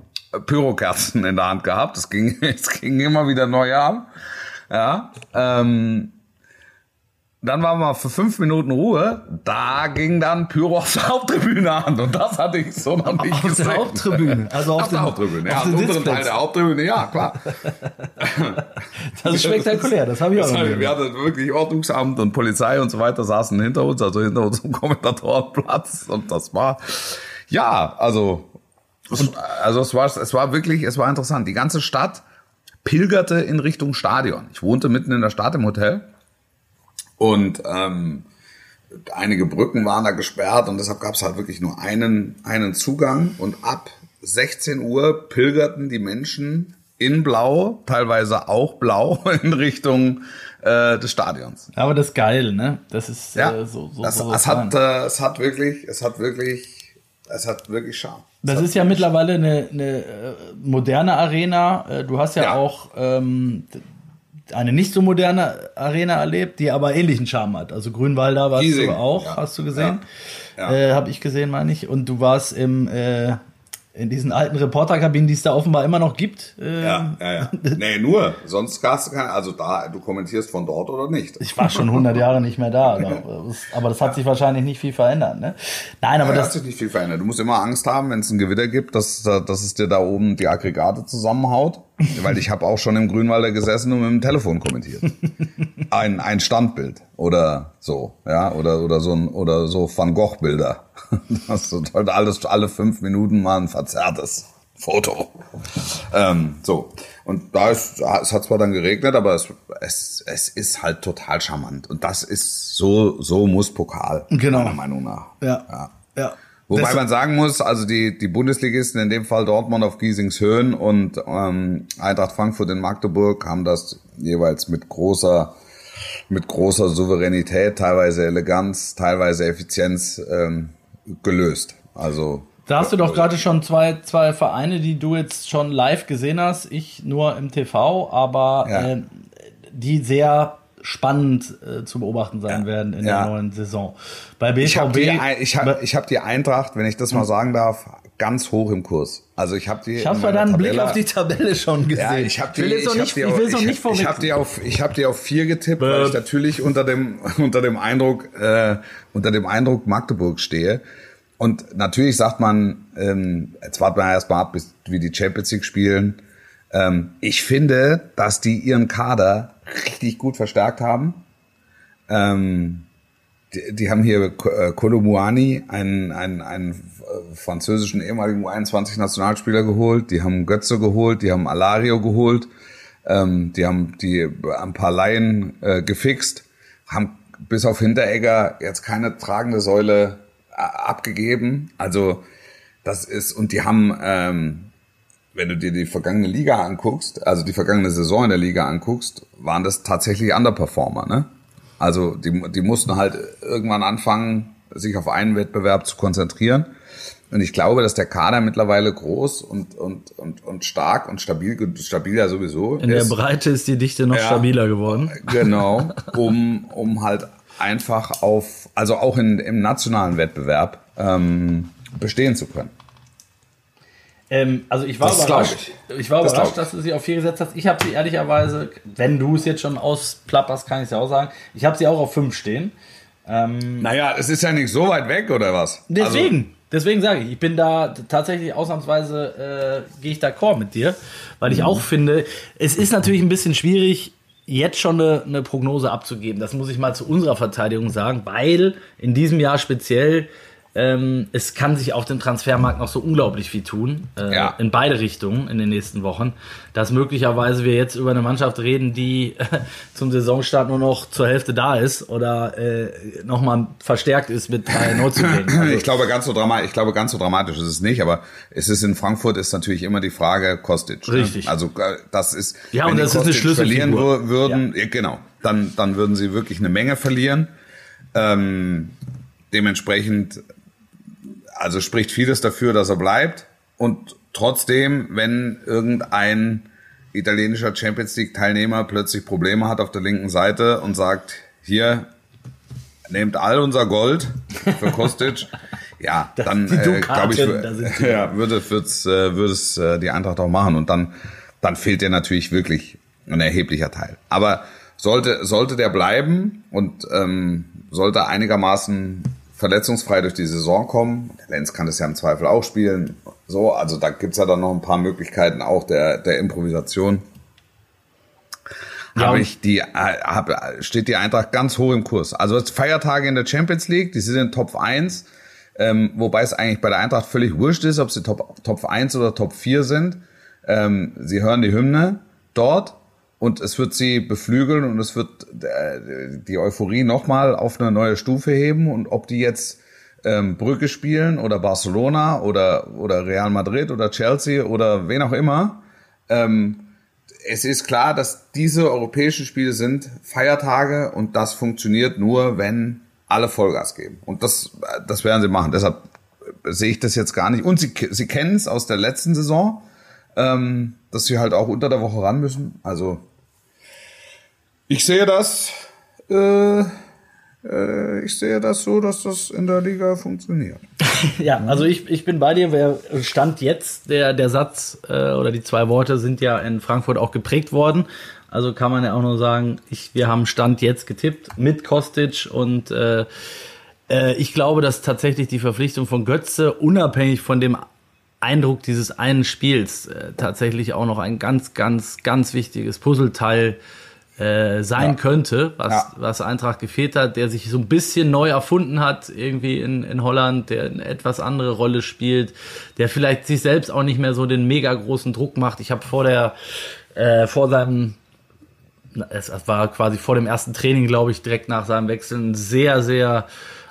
Pyrokerzen in der Hand gehabt. Es ging, es ging immer wieder neu an. Ja, ähm, dann waren wir für fünf Minuten Ruhe. Da ging dann Pyro auf der Haupttribüne an. Und das hatte ich so noch nicht Auf der gesehen. Haupttribüne, also auf auf der Haupttribüne. Ja, auf auf dem unteren Teil der Haupttribüne, ja, klar. Das ist spektakulär, das habe ich auch Das noch heißt, nie. wir hatten wirklich Ordnungsamt und Polizei und so weiter saßen hinter uns, also hinter unserem Kommentatorenplatz. Und das war, ja, also, es, also es war, es war wirklich, es war interessant. Die ganze Stadt pilgerte in Richtung Stadion. Ich wohnte mitten in der Stadt im Hotel und ähm, einige Brücken waren da gesperrt und deshalb gab es halt wirklich nur einen, einen Zugang und ab 16 Uhr pilgerten die Menschen in Blau, teilweise auch blau, in Richtung äh, des Stadions. Aber das ist geil, ne? Das ist Ja, äh, so, so, das, so es, hat, äh, es hat wirklich, es hat wirklich, es hat wirklich Charme. Das ist ja mittlerweile eine, eine äh, moderne Arena. Äh, Du hast ja, Ja. auch ähm, eine nicht so moderne Arena erlebt, die aber ähnlichen Charme hat. Also Grünwalder warst Giesing, du auch, ja. hast du gesehen? Ja. Äh, Habe ich gesehen, meine ich. Und du warst im äh, in diesen alten Reporterkabinen, die es da offenbar immer noch gibt. Äh, Ja, ja, ja. Nee, nur. Sonst hast du keine, also da, du kommentierst von dort oder nicht. Ich war schon 100 Jahre nicht mehr da. Aber das hat sich wahrscheinlich nicht viel verändert. Ne? Nein, aber Ja, da hat das, sich nicht viel verändert. Du musst immer Angst haben, wenn es ein Gewitter gibt, dass, dass es dir da oben die Aggregate zusammenhaut. Weil ich habe auch schon im Grünwalder gesessen und mit dem Telefon kommentiert. Ein, ein Standbild oder so, ja, oder, oder so ein, oder so Van Gogh Bilder. Das ist halt alles, alle fünf Minuten mal ein verzerrtes Foto. Ähm, so. Und da ist, es hat zwar dann geregnet, aber es, es, es ist halt total charmant. Und das ist so, so muss Pokal. Genau. Meiner Meinung nach. ja, ja. ja. Wobei Das- man sagen muss, also die, die Bundesligisten, in dem Fall Dortmund auf Giesingshöhen und ähm, Eintracht Frankfurt in Magdeburg, haben das jeweils mit großer, mit großer Souveränität, teilweise Eleganz, teilweise Effizienz ähm, gelöst. Also Da hast du doch gerade schon zwei, zwei Vereine, die du jetzt schon live gesehen hast. Ich nur im TV, aber Ja. äh, die sehr spannend äh, zu beobachten sein Ja. werden in Ja. der neuen Saison. Bei BVB. ich habe die, ich hab, ich hab die Eintracht, wenn ich das Hm. mal sagen darf, ganz hoch im Kurs. Also ich habe die. ich habe bei deinem Blick auf die Tabelle schon gesehen. Ja, ich habe die, will jetzt noch ich nicht, ich will es noch ich- nicht vorweg. Ich habe die auf, ich habe die auf vier getippt, weil ich natürlich unter dem unter dem Eindruck äh, unter dem Eindruck Magdeburg stehe. Und natürlich sagt man, ähm, jetzt warten wir erst mal ab, bis wie die Champions League spielen. Ähm, ich finde, dass die ihren Kader richtig gut verstärkt haben. Ähm, die, die haben hier äh, Kolumuani, einen, einen, einen äh, französischen ehemaligen U21-Nationalspieler geholt. Die haben Götze geholt, die haben Alario geholt. Ähm, die haben die ein paar Laien äh, gefixt, haben bis auf Hinteregger jetzt keine tragende Säule äh, abgegeben. Also das ist, und die haben, ähm, wenn du dir die vergangene Liga anguckst, also die vergangene Saison in der Liga anguckst, waren das tatsächlich Underperformer, ne? Also die, die mussten halt irgendwann anfangen, sich auf einen Wettbewerb zu konzentrieren. Und ich glaube, dass der Kader mittlerweile groß und, und, und, und stark und stabil, stabil ja sowieso in der ist. Breite ist die Dichte noch Ja. stabiler geworden. Genau, um, um halt einfach auf, also auch in, im nationalen Wettbewerb ähm, bestehen zu können. Ähm, also ich war Das überrascht. glaub Ich. war Das überrascht, ich. dass du sie auf vier gesetzt hast. Ich habe sie ehrlicherweise, wenn du es jetzt schon ausplapperst, kann ich es ja auch sagen. Ich habe sie auch auf fünf stehen. Naja, es ist ja nicht so weit weg, oder was? Deswegen, deswegen sage ich, ich bin da tatsächlich ausnahmsweise, äh, gehe ich d'accord mit dir, weil ich auch finde, es ist natürlich ein bisschen schwierig, jetzt schon eine, eine Prognose abzugeben. Das muss ich mal zu unserer Verteidigung sagen, weil in diesem Jahr speziell ähm, es kann sich auf dem Transfermarkt noch so unglaublich viel tun, äh, Ja. in beide Richtungen in den nächsten Wochen, dass möglicherweise wir jetzt über eine Mannschaft reden, die äh, zum Saisonstart nur noch zur Hälfte da ist oder äh, nochmal verstärkt ist mit drei Neuzugängen. Also, Ich glaube, ganz so dramatisch, ich glaube, ganz so dramatisch ist es nicht, aber es ist in Frankfurt ist natürlich immer die Frage Kostic. ne? Richtig. Also äh, das ist, Ja, wenn und die das ist eine verlieren würden, ja. genau, dann, dann würden sie wirklich eine Menge verlieren. Ähm, dementsprechend, also spricht vieles dafür, dass er bleibt. Und trotzdem, wenn irgendein italienischer Champions League Teilnehmer plötzlich Probleme hat auf der linken Seite und sagt, hier, nehmt all unser Gold für Kostic. Ja, dann die äh, glaube ich, ja, würde, würd's, äh, würde es äh, die Eintracht auch machen. Und dann, dann fehlt dir natürlich wirklich ein erheblicher Teil. Aber sollte, sollte der bleiben und ähm, sollte einigermaßen verletzungsfrei durch die Saison kommen, der Lenz kann das ja im Zweifel auch spielen, so, also da gibt's ja dann noch ein paar Möglichkeiten auch der, der Improvisation. Ja, habe ich die, äh, hab, steht die Eintracht ganz hoch im Kurs. Also es Feiertage in der Champions League, die sind in Top 1, ähm, wobei es eigentlich bei der Eintracht völlig wurscht ist, ob sie Top, Top 1 oder Top 4 sind. Ähm, sie hören die Hymne dort und es wird sie beflügeln und es wird äh, die Euphorie nochmal auf eine neue Stufe heben und ob die jetzt ähm, Brücke spielen oder Barcelona oder, oder Real Madrid oder Chelsea oder wen auch immer, ähm, es ist klar, dass diese europäischen Spiele sind Feiertage und das funktioniert nur, wenn alle Vollgas geben. Und das, das werden sie machen. Deshalb sehe ich das jetzt gar nicht. Und sie, sie kennen es aus der letzten Saison, ähm, dass sie halt auch unter der Woche ran müssen. Also Ich sehe das, äh, äh, ich sehe das so, dass das in der Liga funktioniert. ja, also ich, ich bin bei dir. Wer stand jetzt, der, der Satz äh, oder die zwei Worte sind ja in Frankfurt auch geprägt worden. Also kann man ja auch nur sagen, ich, wir haben Stand jetzt getippt mit Kostic und äh, äh, ich glaube, dass tatsächlich die Verpflichtung von Götze, unabhängig von dem Eindruck dieses einen Spiels, äh, tatsächlich auch noch ein ganz, ganz, ganz wichtiges Puzzleteil äh, sein ja. könnte, was, ja. was Eintracht gefehlt hat, der sich so ein bisschen neu erfunden hat, irgendwie in, in Holland, der eine etwas andere Rolle spielt, der vielleicht sich selbst auch nicht mehr so den mega großen Druck macht. Ich habe vor der, äh, vor seinem es war quasi vor dem ersten Training, glaube ich, direkt nach seinem Wechsel ein sehr, sehr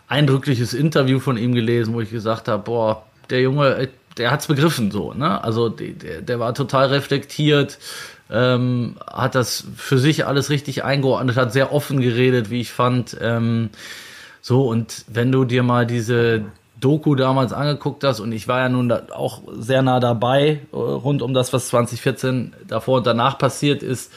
eindrückliches Interview von ihm gelesen, wo ich gesagt habe, boah, der Junge, der hat's begriffen so, ne? Also der, der war total reflektiert, ähm, hat das für sich alles richtig eingeordnet, hat sehr offen geredet, wie ich fand. Ähm, so, und wenn du dir mal diese Doku damals angeguckt hast, und ich war ja nun auch sehr nah dabei, äh, rund um das, was 2014 davor und danach passiert ist,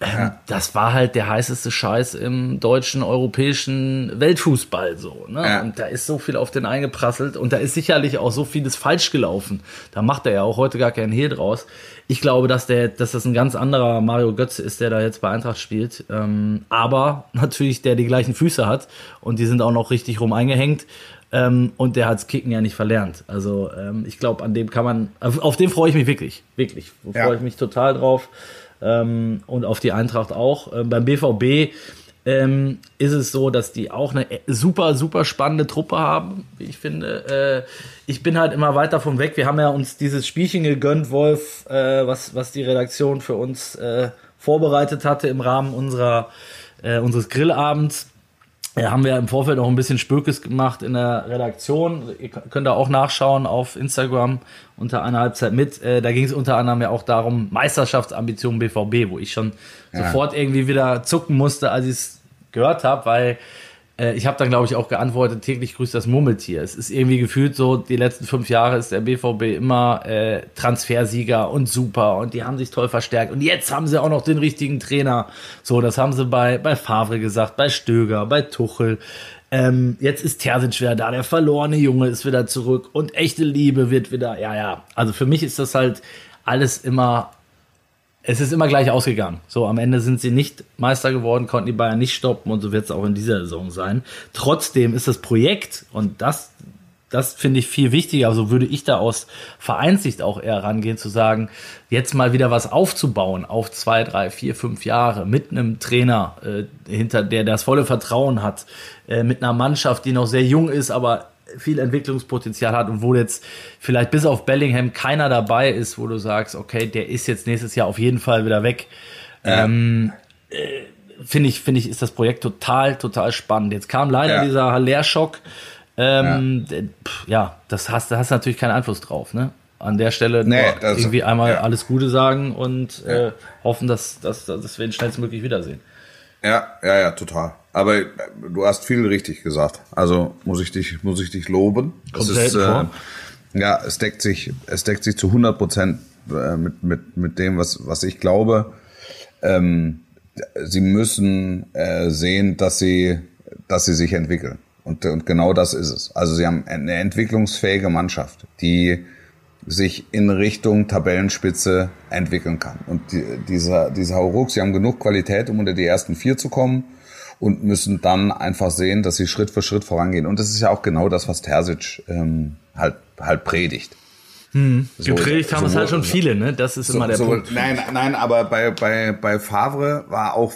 ähm, das war halt der heißeste Scheiß im deutschen, europäischen Weltfußball so. Ne? Ja. Und da ist so viel auf den eingeprasselt und da ist sicherlich auch so vieles falsch gelaufen. Da macht er ja auch heute gar keinen Hehl draus. Ich glaube, dass, der, dass das ein ganz anderer Mario Götze ist, der da jetzt bei Eintracht spielt. Ähm, aber natürlich, der die gleichen Füße hat und die sind auch noch richtig rum eingehängt. Ähm, und der hat's Kicken ja nicht verlernt. Also ähm, ich glaube, an dem kann man, auf, auf den freue ich mich wirklich, wirklich. Ja. Freue ich mich total drauf ähm, und auf die Eintracht auch. Ähm, beim BVB ähm, ist es so, dass die auch eine super, super spannende Truppe haben, wie ich finde. Äh, ich bin halt immer weit davon weg. Wir haben ja uns dieses Spielchen gegönnt, Wolf, äh, was, was die Redaktion für uns äh, vorbereitet hatte im Rahmen unserer, äh, unseres Grillabends. Ja, haben wir im Vorfeld noch ein bisschen Spökes gemacht in der Redaktion. Ihr könnt da auch nachschauen auf Instagram unter einer Halbzeit mit. Äh, da ging es unter anderem ja auch darum, Meisterschaftsambitionen BVB, wo ich schon ja. sofort irgendwie wieder zucken musste, als ich es gehört habe, weil äh, ich habe dann, glaube ich, auch geantwortet, täglich grüßt das Murmeltier. Es ist irgendwie gefühlt so, die letzten fünf Jahre ist der BVB immer äh, Transfersieger und super und die haben sich toll verstärkt. Und jetzt haben sie auch noch den richtigen Trainer. So, das haben sie bei, bei Favre gesagt, bei Stöger, bei Tuchel. Ähm, jetzt ist Terzic wieder da, der verlorene Junge ist wieder zurück und echte Liebe wird wieder, ja, ja. Also für mich ist das halt alles immer es ist immer gleich ausgegangen. So, am Ende sind sie nicht Meister geworden, konnten die Bayern nicht stoppen und so wird es auch in dieser Saison sein. Trotzdem ist das Projekt, und das, das finde ich viel wichtiger, so würde ich da aus Vereinssicht auch eher rangehen, zu sagen, jetzt mal wieder was aufzubauen auf zwei, drei, vier, fünf Jahre mit einem Trainer, äh, hinter der das volle Vertrauen hat, äh, mit einer Mannschaft, die noch sehr jung ist, aber viel Entwicklungspotenzial hat und wo jetzt vielleicht bis auf Bellingham keiner dabei ist, wo du sagst, okay, der ist jetzt nächstes Jahr auf jeden Fall wieder weg. Ja. Ähm, äh, finde ich, finde ich, ist das Projekt total, total spannend. Jetzt kam leider ja. dieser Halerschock. Ähm, ja. Pff, ja, das hast, da hast du natürlich keinen Einfluss drauf, ne? An der Stelle nee, irgendwie einmal ja. alles Gute sagen und äh, hoffen, dass, dass, dass wir ihn schnellstmöglich wiedersehen. Ja, ja, ja, total. Aber äh, du hast viel richtig gesagt. Also muss ich dich, muss ich dich loben. Kommt es ist, äh, ja, es deckt sich, es deckt sich zu 100 Prozent äh, mit, mit, mit dem, was, was ich glaube. Ähm, sie müssen äh, sehen, dass sie, dass sie sich entwickeln. Und, und genau das ist es. Also sie haben eine entwicklungsfähige Mannschaft, die sich in Richtung Tabellenspitze entwickeln kann. Und die, dieser, dieser Hauruck, sie haben genug Qualität, um unter die ersten vier zu kommen und müssen dann einfach sehen, dass sie Schritt für Schritt vorangehen. Und das ist ja auch genau das, was Terzic ähm, halt, halt predigt. Hm. So, Gepredigt haben so, es halt schon viele, ne? Das ist so, immer der Punkt. Nein, nein, aber bei, bei, bei Favre war auch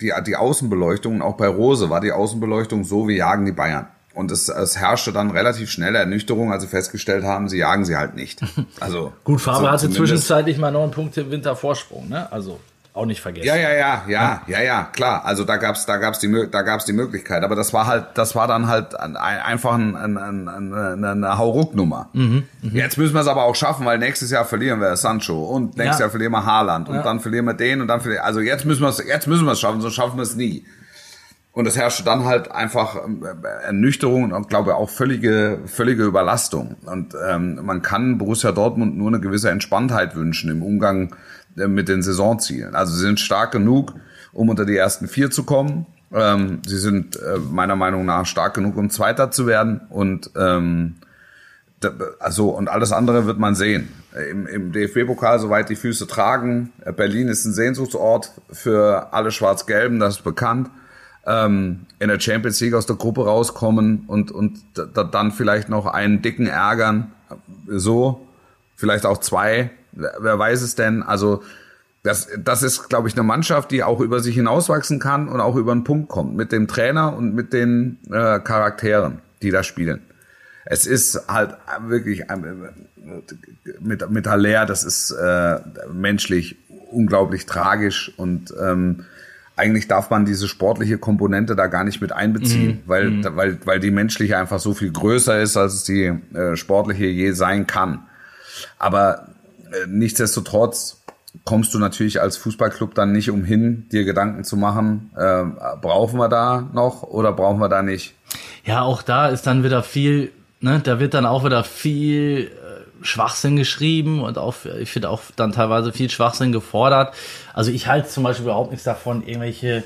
die, die Außenbeleuchtung, auch bei Rose war die Außenbeleuchtung so, wie jagen die Bayern. Und es, es herrschte dann relativ schnelle Ernüchterung, als sie festgestellt haben, sie jagen sie halt nicht. Also Gut, Favre so, hatte zwischenzeitlich mal neun Punkte im Winter Vorsprung, ne? Also auch nicht vergessen. Ja, ja, ja, ja, ja, ja, klar. Also da gab's, da gab's die, da gab's die Möglichkeit. Aber das war halt, das war dann halt ein, einfach ein, ein, ein, eine, eine Hauruck-Nummer. Mhm, mh. Jetzt müssen wir es aber auch schaffen, weil nächstes Jahr verlieren wir Sancho und nächstes ja. Jahr verlieren wir Haaland und ja. dann verlieren wir den und dann verlieren. Also jetzt müssen wir es, jetzt müssen wir es schaffen, sonst schaffen wir es nie. Und es herrschte dann halt einfach ähm, Ernüchterung und glaube auch völlige, völlige Überlastung. Und ähm, man kann Borussia Dortmund nur eine gewisse Entspanntheit wünschen im Umgang äh, mit den Saisonzielen. Also sie sind stark genug, um unter die ersten vier zu kommen. Ähm, sie sind äh, meiner Meinung nach stark genug, um Zweiter zu werden. Und ähm, also und alles andere wird man sehen. Im, im DFB-Pokal, soweit die Füße tragen, äh, Berlin ist ein Sehnsuchtsort für alle Schwarz-Gelben, das ist bekannt ähm, in der Champions League aus der Gruppe rauskommen und, und dann vielleicht noch einen dicken ärgern. So, vielleicht auch zwei. Wer weiß es denn? Also, das, das ist, glaube ich, eine Mannschaft, die auch über sich hinauswachsen kann und auch über einen Punkt kommt. Mit dem Trainer und mit den äh, Charakteren, die da spielen. Es ist halt wirklich äh, mit, mit Haller, das ist äh, menschlich unglaublich tragisch und ähm, eigentlich darf man diese sportliche Komponente da gar nicht mit einbeziehen, mhm. weil, mhm. weil, weil die menschliche einfach so viel größer ist, als es die äh, sportliche je sein kann. Aber nichtsdestotrotz kommst du natürlich als Fußballclub dann nicht umhin, dir Gedanken zu machen, äh, brauchen wir da noch oder brauchen wir da nicht? Ja, auch da ist dann wieder viel, ne, da wird dann auch wieder viel Schwachsinn geschrieben und auch, ich finde auch dann teilweise viel Schwachsinn gefordert. Also ich halte zum Beispiel überhaupt nichts davon, irgendwelche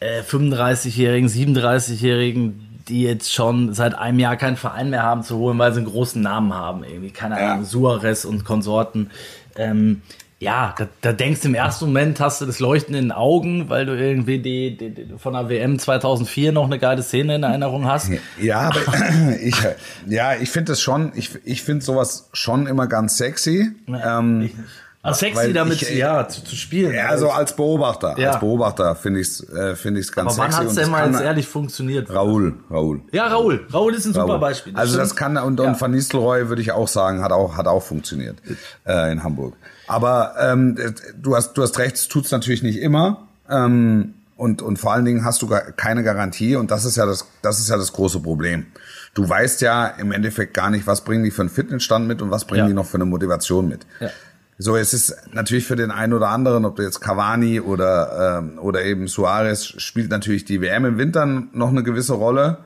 äh, 35-Jährigen, 37-Jährigen, die jetzt schon seit einem Jahr keinen Verein mehr haben, zu holen, weil sie einen großen Namen haben. Irgendwie, keine Ahnung, ja. Suarez und Konsorten. Ähm, ja, da, da denkst du im ersten Moment, hast du das Leuchten in den Augen, weil du irgendwie die, die, die von der WM 2004 noch eine geile Szene in Erinnerung hast. Ja, aber ich, ja, ich finde das schon, ich, ich finde sowas schon immer ganz sexy. Ja, ähm, also sexy damit, ich, ja, zu, zu spielen. Ja, so als Beobachter. Ja. Als Beobachter finde ich es äh, find ich's ganz Aber wann hat es denn mal jetzt ehrlich funktioniert? Raoul, Raoul. Ja, Raoul. Raoul ist ein Raoul. super Beispiel. Das also stimmt. das kann, und, und ja. Van Nistelrooy würde ich auch sagen, hat auch, hat auch funktioniert äh, in Hamburg. Aber ähm, du hast du hast recht, es tut's natürlich nicht immer. Ähm, und, und vor allen Dingen hast du gar keine Garantie und das ist ja das, das ist ja das große Problem. Du weißt ja im Endeffekt gar nicht, was bringen die für einen Fitnessstand mit und was bringen ja. die noch für eine Motivation mit. Ja. So, es ist natürlich für den einen oder anderen, ob du jetzt Cavani oder, ähm, oder eben Suarez, spielt natürlich die WM im Winter noch eine gewisse Rolle.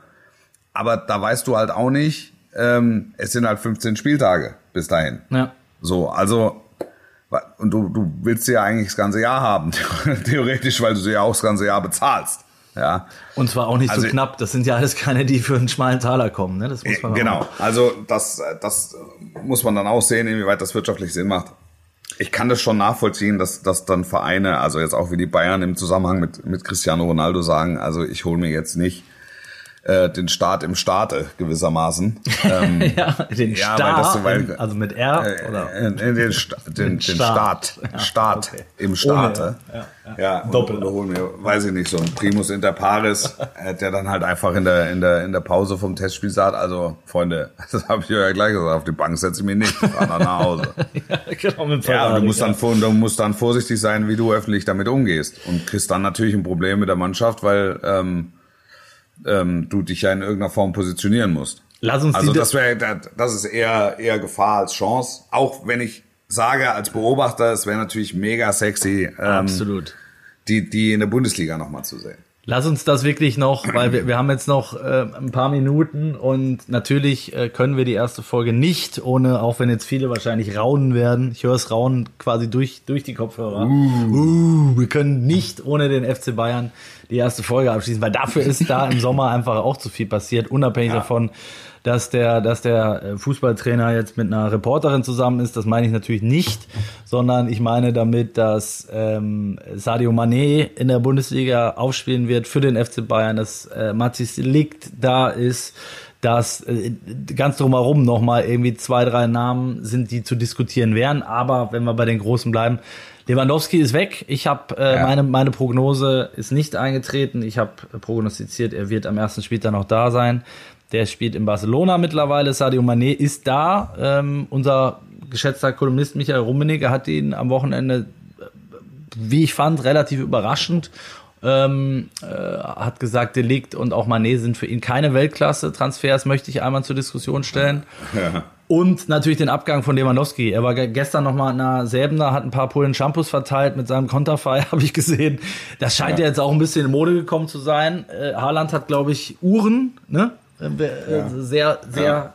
Aber da weißt du halt auch nicht, ähm, es sind halt 15 Spieltage bis dahin. Ja. So, also und du, du willst sie ja eigentlich das ganze Jahr haben, theoretisch, weil du sie ja auch das ganze Jahr bezahlst. Ja. Und zwar auch nicht also, so knapp. Das sind ja alles keine, die für einen schmalen Taler kommen. Ne? Das muss man genau. Auch. Also das, das muss man dann auch sehen, inwieweit das wirtschaftlich Sinn macht. Ich kann das schon nachvollziehen, dass, dass dann Vereine, also jetzt auch wie die Bayern im Zusammenhang mit, mit Cristiano Ronaldo sagen, also ich hole mir jetzt nicht äh, den Staat im Staate gewissermaßen. Ähm, ja, den ja, Staat, weil, also mit R äh, oder äh, den, Sta den, den Staat, ja, Staat okay. im Staate. Ohne, ja, ja. ja Doppel. holen wir, weiß ich nicht, so ein Primus inter pares, äh, der dann halt einfach in der in der in der Pause vom Testspiel sagt, also Freunde, das habe ich euch ja gleich gesagt, auf die Bank setze ich mich nicht, fahr nach Hause. ja, genau, mit ja, und du musst dann du musst dann vorsichtig sein, wie du öffentlich damit umgehst und kriegst dann natürlich ein Problem mit der Mannschaft, weil ähm, ähm, du dich ja in irgendeiner Form positionieren musst. Lass uns also das wäre das ist eher eher Gefahr als Chance. Auch wenn ich sage als Beobachter, es wäre natürlich mega sexy, ähm, absolut, die die in der Bundesliga nochmal zu sehen. Lass uns das wirklich noch, weil wir, wir haben jetzt noch äh, ein paar Minuten und natürlich äh, können wir die erste Folge nicht ohne, auch wenn jetzt viele wahrscheinlich raunen werden. Ich höre es raunen quasi durch, durch die Kopfhörer. Uh. Uh, wir können nicht ohne den FC Bayern die erste Folge abschließen, weil dafür ist da im Sommer einfach auch zu viel passiert, unabhängig ja. davon, dass der, dass der äh, Fußballtrainer jetzt mit einer Reporterin zusammen ist. Das meine ich natürlich nicht, sondern ich meine damit, dass ähm, Sadio Mané in der Bundesliga aufspielen wird für den FC Bayern, dass äh, Matis Licht da ist, dass äh, ganz drumherum nochmal irgendwie zwei, drei Namen sind, die zu diskutieren wären. Aber wenn wir bei den Großen bleiben, Lewandowski ist weg. Ich habe äh, ja. meine meine Prognose ist nicht eingetreten. Ich habe prognostiziert, er wird am ersten Spieltag noch da sein. Der spielt in Barcelona mittlerweile. Sadio Mané ist da. Ähm, unser geschätzter Kolumnist Michael Rummenigge hat ihn am Wochenende, wie ich fand, relativ überraschend ähm, äh, hat gesagt, Delikt und auch Mané sind für ihn keine Weltklasse-Transfers, möchte ich einmal zur Diskussion stellen. Ja. Und natürlich den Abgang von Lewandowski. Er war gestern nochmal in einer Säbener, hat ein paar Pullen Shampoos verteilt mit seinem Konterfei, habe ich gesehen. Das scheint ja. ja. jetzt auch ein bisschen in Mode gekommen zu sein. Äh, Haaland hat, glaube ich, Uhren, ne? Äh, ja. Sehr, sehr ja.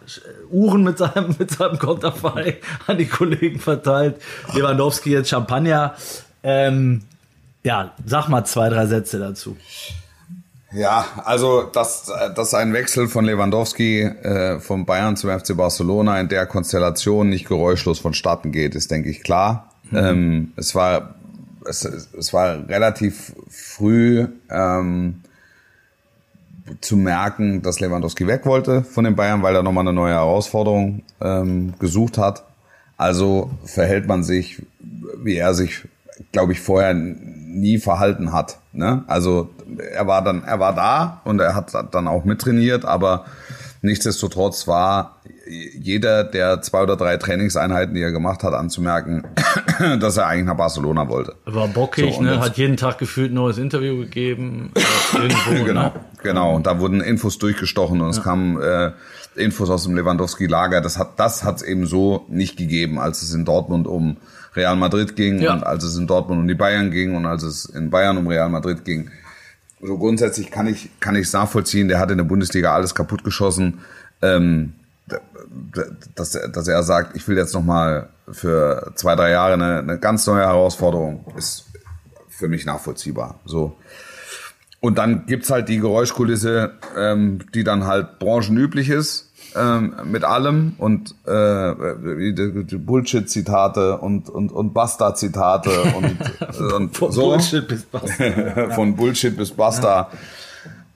Uhren mit seinem, mit seinem Konterfei an die Kollegen verteilt. Lewandowski jetzt Champagner. Ähm, ja, sag mal zwei, drei Sätze dazu. Ja, also dass, dass ein Wechsel von Lewandowski äh, von Bayern zum FC Barcelona in der Konstellation nicht geräuschlos vonstatten geht, ist, denke ich, klar. Mhm. Ähm, es war es, es war relativ früh ähm, zu merken, dass Lewandowski weg wollte von den Bayern, weil er nochmal eine neue Herausforderung ähm, gesucht hat. Also verhält man sich, wie er sich, glaube ich, vorher nie verhalten hat. Ne? Also er war dann, er war da und er hat dann auch mittrainiert, aber nichtsdestotrotz war jeder der zwei oder drei Trainingseinheiten, die er gemacht hat, anzumerken, dass er eigentlich nach Barcelona wollte. War bockig, so, ne? hat jeden Tag gefühlt ein neues Interview gegeben. Irgendwo, genau, ne? genau. Und da wurden Infos durchgestochen und ja. es kamen äh, Infos aus dem Lewandowski-Lager. Das hat das hat's eben so nicht gegeben, als es in Dortmund um Real Madrid ging ja. und als es in Dortmund um die Bayern ging und als es in Bayern um Real Madrid ging. So grundsätzlich kann ich kann ich nachvollziehen. Der hat in der Bundesliga alles kaputt geschossen. Ähm, dass, dass er sagt, ich will jetzt noch mal für zwei drei Jahre eine, eine ganz neue Herausforderung, ist für mich nachvollziehbar. So. Und dann gibt's halt die Geräuschkulisse, ähm, die dann halt branchenüblich ist ähm, mit allem und äh, Bullshit-Zitate und, und, und Basta-Zitate und, und Von so. Bullshit bis Basta. Von Bullshit bis Basta.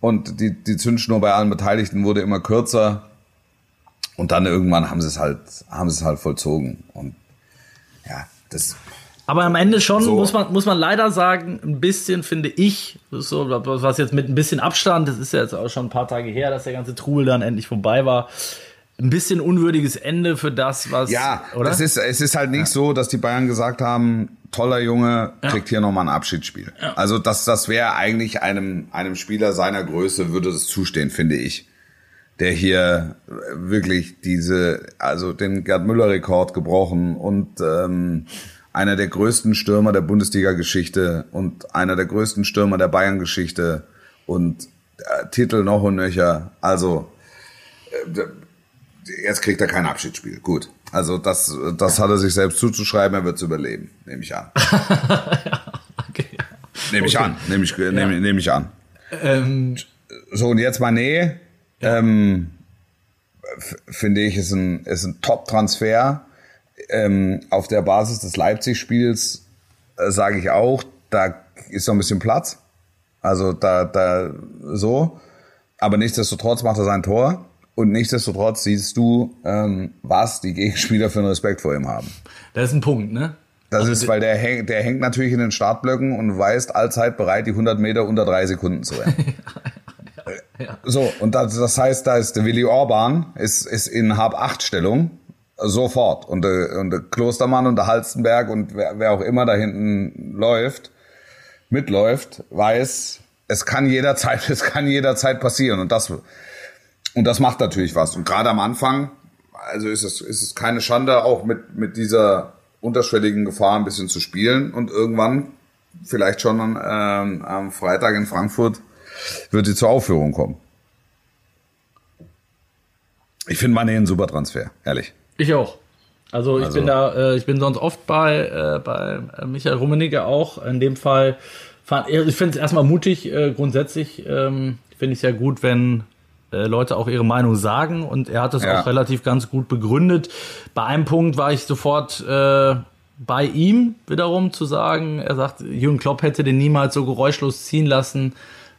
Und die, die Zündschnur bei allen Beteiligten wurde immer kürzer. Und dann irgendwann haben sie es halt, haben sie es halt vollzogen. Und ja, das. Aber am Ende schon so. muss man muss man leider sagen, ein bisschen finde ich so was jetzt mit ein bisschen Abstand, das ist ja jetzt auch schon ein paar Tage her, dass der ganze Trubel dann endlich vorbei war. Ein bisschen unwürdiges Ende für das, was. Ja, oder? Es ist, es ist halt nicht ja. so, dass die Bayern gesagt haben, toller Junge, kriegt ja. hier nochmal ein Abschiedsspiel. Ja. Also das, das wäre eigentlich einem, einem Spieler seiner Größe würde es zustehen, finde ich der hier wirklich diese, also den Gerd Müller-Rekord gebrochen und ähm, einer der größten Stürmer der Bundesliga-Geschichte und einer der größten Stürmer der Bayern-Geschichte und äh, Titel noch und nöcher. Also äh, jetzt kriegt er kein Abschiedsspiel. Gut. Also das, das hat er sich selbst zuzuschreiben, er wird es überleben, nehme ich an. okay. Nehme ich okay. an, nehme ich, nehme, ja. nehme ich an. Ähm. So, und jetzt Mané, ja. ähm, finde ich, ist ein, ist ein Top-Transfer ähm, auf der Basis des Leipzig-Spiels äh, sage ich auch, da ist noch ein bisschen Platz. Also da, da so. Aber nichtsdestotrotz macht er sein Tor. Und nichtsdestotrotz siehst du, ähm, was die Gegenspieler für einen Respekt vor ihm haben. Das ist ein Punkt, ne? Das also ist, weil der, häng, der hängt natürlich in den Startblöcken und weiß allzeit bereit, die 100 Meter unter drei Sekunden zu rennen. ja. So, und das, das heißt, da ist der Willi Orban, ist, ist in Hab-8-Stellung Sofort. Und, der, und der Klostermann und der Halstenberg und wer, wer auch immer da hinten läuft, mitläuft, weiß, es kann jederzeit, es kann jederzeit passieren. Und das, und das macht natürlich was. Und gerade am Anfang, also ist es, ist es keine Schande, auch mit, mit dieser unterschwelligen Gefahr ein bisschen zu spielen. Und irgendwann, vielleicht schon ähm, am Freitag in Frankfurt, wird sie zur Aufführung kommen. Ich finde Mané ein super Transfer, ehrlich. Ich auch. Also ich also. bin da, äh, ich bin sonst oft bei, äh, bei Michael Rummenigge auch. In dem Fall fand ich finde es erstmal mutig, äh, grundsätzlich ähm, finde ich es ja gut, wenn äh, Leute auch ihre Meinung sagen und er hat das ja. auch relativ ganz gut begründet. Bei einem Punkt war ich sofort äh, bei ihm wiederum zu sagen, er sagt, Jürgen Klopp hätte den niemals so geräuschlos ziehen lassen,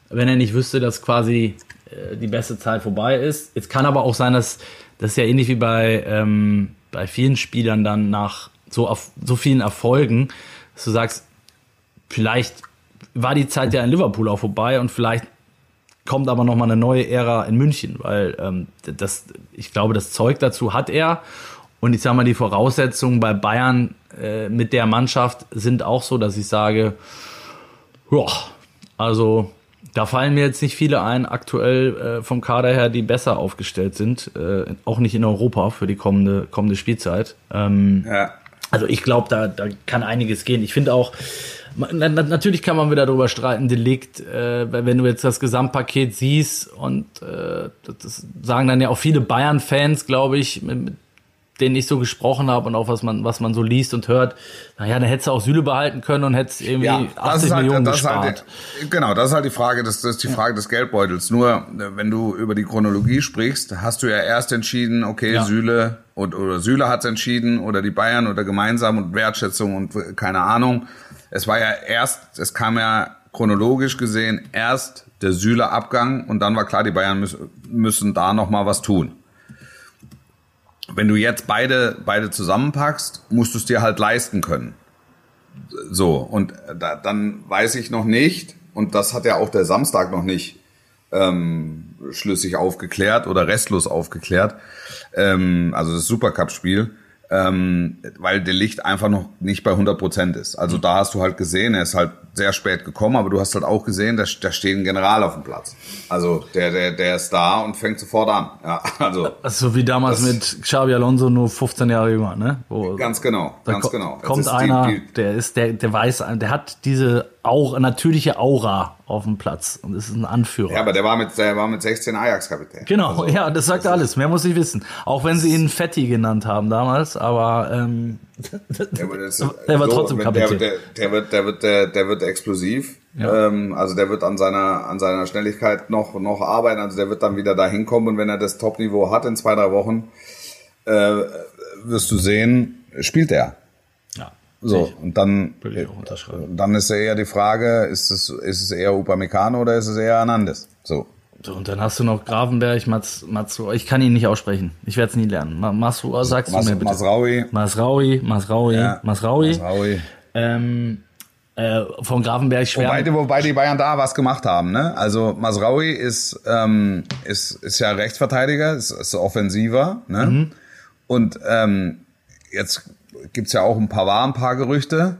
wenn er nicht wüsste, dass quasi äh, die beste Zeit vorbei ist. Jetzt kann aber auch sein, dass das ist ja ähnlich wie bei, ähm, bei vielen Spielern dann nach so, auf, so vielen Erfolgen, dass du sagst, vielleicht war die Zeit ja in Liverpool auch vorbei und vielleicht kommt aber noch mal eine neue Ära in München, weil ähm, das, ich glaube, das Zeug dazu hat er. Und ich sage mal, die Voraussetzungen bei Bayern äh, mit der Mannschaft sind auch so, dass ich sage, ja, also Da fallen mir jetzt nicht viele ein, aktuell äh, vom Kader her, die besser aufgestellt sind. Äh, auch nicht in Europa für die kommende, kommende Spielzeit. Ähm, Ja. Also ich glaube, da, da kann einiges gehen. Ich finde auch, na, na, natürlich kann man wieder darüber streiten, Delikt, äh, wenn du jetzt das Gesamtpaket siehst und äh, das sagen dann ja auch viele Bayern-Fans, glaube ich, mit, mit denen ich so gesprochen habe und auch was man, was man so liest und hört, naja, dann hättest du auch Süle behalten können und hättest irgendwie 80 Millionen das ist gespart. halt, genau, das ist halt die Frage, das, das ist die Frage des Geldbeutels. Nur, wenn du über die Chronologie sprichst, hast du ja erst entschieden, okay, Ja. Süle und, oder Süle hat's entschieden oder die Bayern oder gemeinsam und Wertschätzung und keine Ahnung. Es war ja erst, es kam ja chronologisch gesehen erst der Süle-Abgang und dann war klar, die Bayern müssen, müssen da nochmal was tun. Wenn du jetzt beide, beide zusammenpackst, musst du es dir halt leisten können. So, und da, dann weiß ich noch nicht, und das hat ja auch der Samstag noch nicht ähm, schlüssig aufgeklärt oder restlos aufgeklärt, ähm, also das Supercup-Spiel, ähm, weil der Licht einfach noch nicht bei 100 Prozent ist. Also da hast du halt gesehen, er ist halt sehr spät gekommen, aber du hast halt auch gesehen, da, da steht ein General auf dem Platz. Also der, der, der ist da und fängt sofort an. Ja, also Also wie damals mit Xabi Alonso nur 15 Jahre jünger, ne? Wo, ganz genau, ganz ko- genau. Kommt ist die- einer, die- der ist, der, der weiß, der hat diese Aura, natürliche Aura auf dem Platz und ist ein Anführer. ja, aber der war mit, der war mit 16 Ajax-Kapitän. Genau, Also, ja, das sagt alles. Mehr muss ich wissen. Auch wenn sie ihn Fetti genannt haben damals, aber ähm, Ja, aber das ist- er war so, trotzdem Kapitän. Der, der, der wird, der wird, der, der wird explosiv. Ja. Ähm, also der wird an seiner, an seiner Schnelligkeit noch, noch arbeiten. Also der wird dann wieder dahin kommen und wenn er das Top-Niveau hat in zwei, drei Wochen, äh, wirst du sehen, spielt er. So, und dann, unterschreiben. dann ist ja eher die Frage, ist es, ist es eher Upamecano oder ist es eher Hernandez? So. So, und dann hast du noch Gravenberg, Mats, Matsu, ich kann ihn nicht aussprechen. Ich werde es nie lernen. Ma- Masu, sagst Mas, du mir bitte. Masraui. Masraui, Masraui, Ja, Masraui. Masraui. Ähm, äh, von Gravenberg schwer. Wobei, die- wobei die Bayern da was gemacht haben, ne? Also Masraui ist, ähm, ist, ist ja Rechtsverteidiger, ist, ist offensiver, ne? Und ähm, jetzt gibt's ja auch ein Pavard ein paar Gerüchte.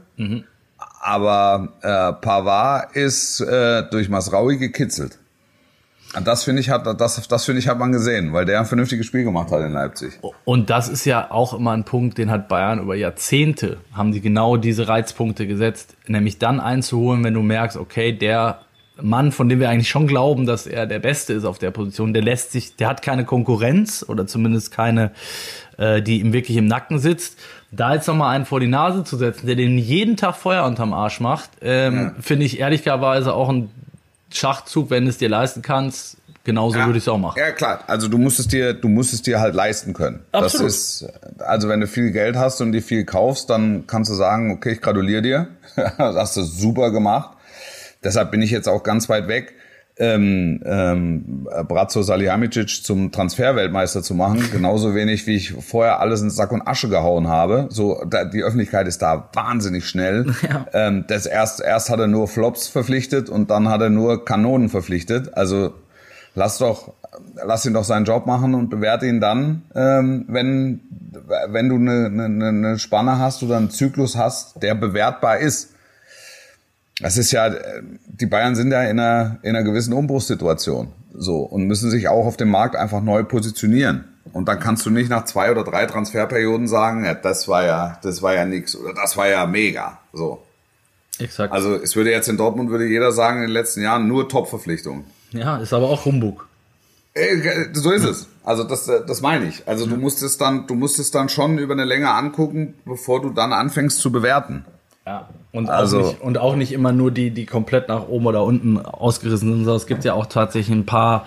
Aber äh, Pavard ist äh, durch Masraui gekitzelt. Und Das finde ich hat das das finde ich hat man gesehen, weil der ein vernünftiges Spiel gemacht hat in Leipzig. Und das ist ja auch immer ein Punkt, den hat Bayern über Jahrzehnte, haben die genau diese Reizpunkte gesetzt, nämlich dann einzuholen, wenn du merkst, okay, der Mann, von dem wir eigentlich schon glauben, dass er der Beste ist auf der Position, der lässt sich, der hat keine Konkurrenz oder zumindest keine, äh, die ihm wirklich im Nacken sitzt. Da jetzt nochmal einen vor die Nase zu setzen, der den jeden Tag Feuer unterm Arsch macht, ähm, finde ich ehrlicherweise auch ein Schachzug, wenn du es dir leisten kannst. Genauso würde ich es auch machen. Ja, klar. Also du musst es dir, du musst es dir halt leisten können. Absolut. Das ist, also wenn du viel Geld hast und dir viel kaufst, dann kannst du sagen, okay, ich gratuliere dir. das hast du super gemacht. Deshalb bin ich jetzt auch ganz weit weg, ähm, ähm, Bratzo Salihamidzic zum Transferweltmeister zu machen. Genauso wenig, wie ich vorher alles in Sack und Asche gehauen habe. So, da, die Öffentlichkeit ist da wahnsinnig schnell. Ja. Ähm, das erst, erst hat er nur Flops verpflichtet und dann hat er nur Kanonen verpflichtet. Also lass doch, lass ihn doch seinen Job machen und bewerte ihn dann, ähm, wenn, wenn du eine, eine, eine Spanne hast oder einen Zyklus hast, der bewertbar ist. Das ist ja, äh, die Bayern sind ja in einer, in einer gewissen Umbruchssituation. So. Und müssen sich auch auf dem Markt einfach neu positionieren. Und dann kannst du nicht nach zwei oder drei Transferperioden sagen, ja, das war ja, das war ja nix oder das war ja mega. So. Exakt. Also, es würde jetzt in Dortmund würde jeder sagen, in den letzten Jahren nur Top-Verpflichtungen. ja, ist aber auch Humbug. Ey, So ist es. Also das, äh, das meine ich. Also du musst es dann, du musst es dann schon über eine Länge angucken, bevor du dann anfängst zu bewerten. Ja. Und, Also- auch nicht, und auch nicht immer nur die, die komplett nach oben oder unten ausgerissen sind, sondern es gibt ja auch tatsächlich ein paar,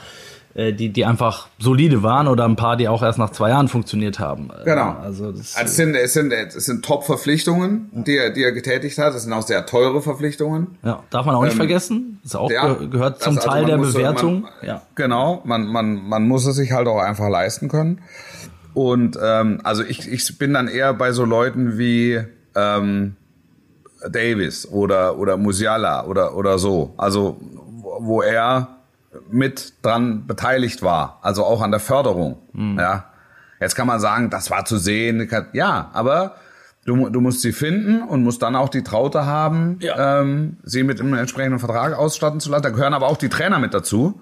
äh, die, die einfach solide waren oder ein paar, die auch erst nach zwei Jahren funktioniert haben. Äh, Genau. Also das, Also es sind, es sind, es sind Top-Verpflichtungen, die er, die er getätigt hat. Es sind auch sehr teure Verpflichtungen. ja, darf man auch nicht ähm, vergessen. Ist auch ja, ge gehört das- zum also Teil der muss- Bewertung. man- ja. Genau, man, man, man muss es sich halt auch einfach leisten können. Und ähm, also ich, ich bin dann eher bei so Leuten wie ähm, Davis oder, oder Musiala oder, oder so. Also wo er mit dran beteiligt war, also auch an der Förderung. Ja. Jetzt kann man sagen, das war zu sehen. Ja, aber Du, du musst sie finden und musst dann auch die Traute haben, Ja. ähm, sie mit einem entsprechenden Vertrag ausstatten zu lassen. Da gehören aber auch die Trainer mit dazu.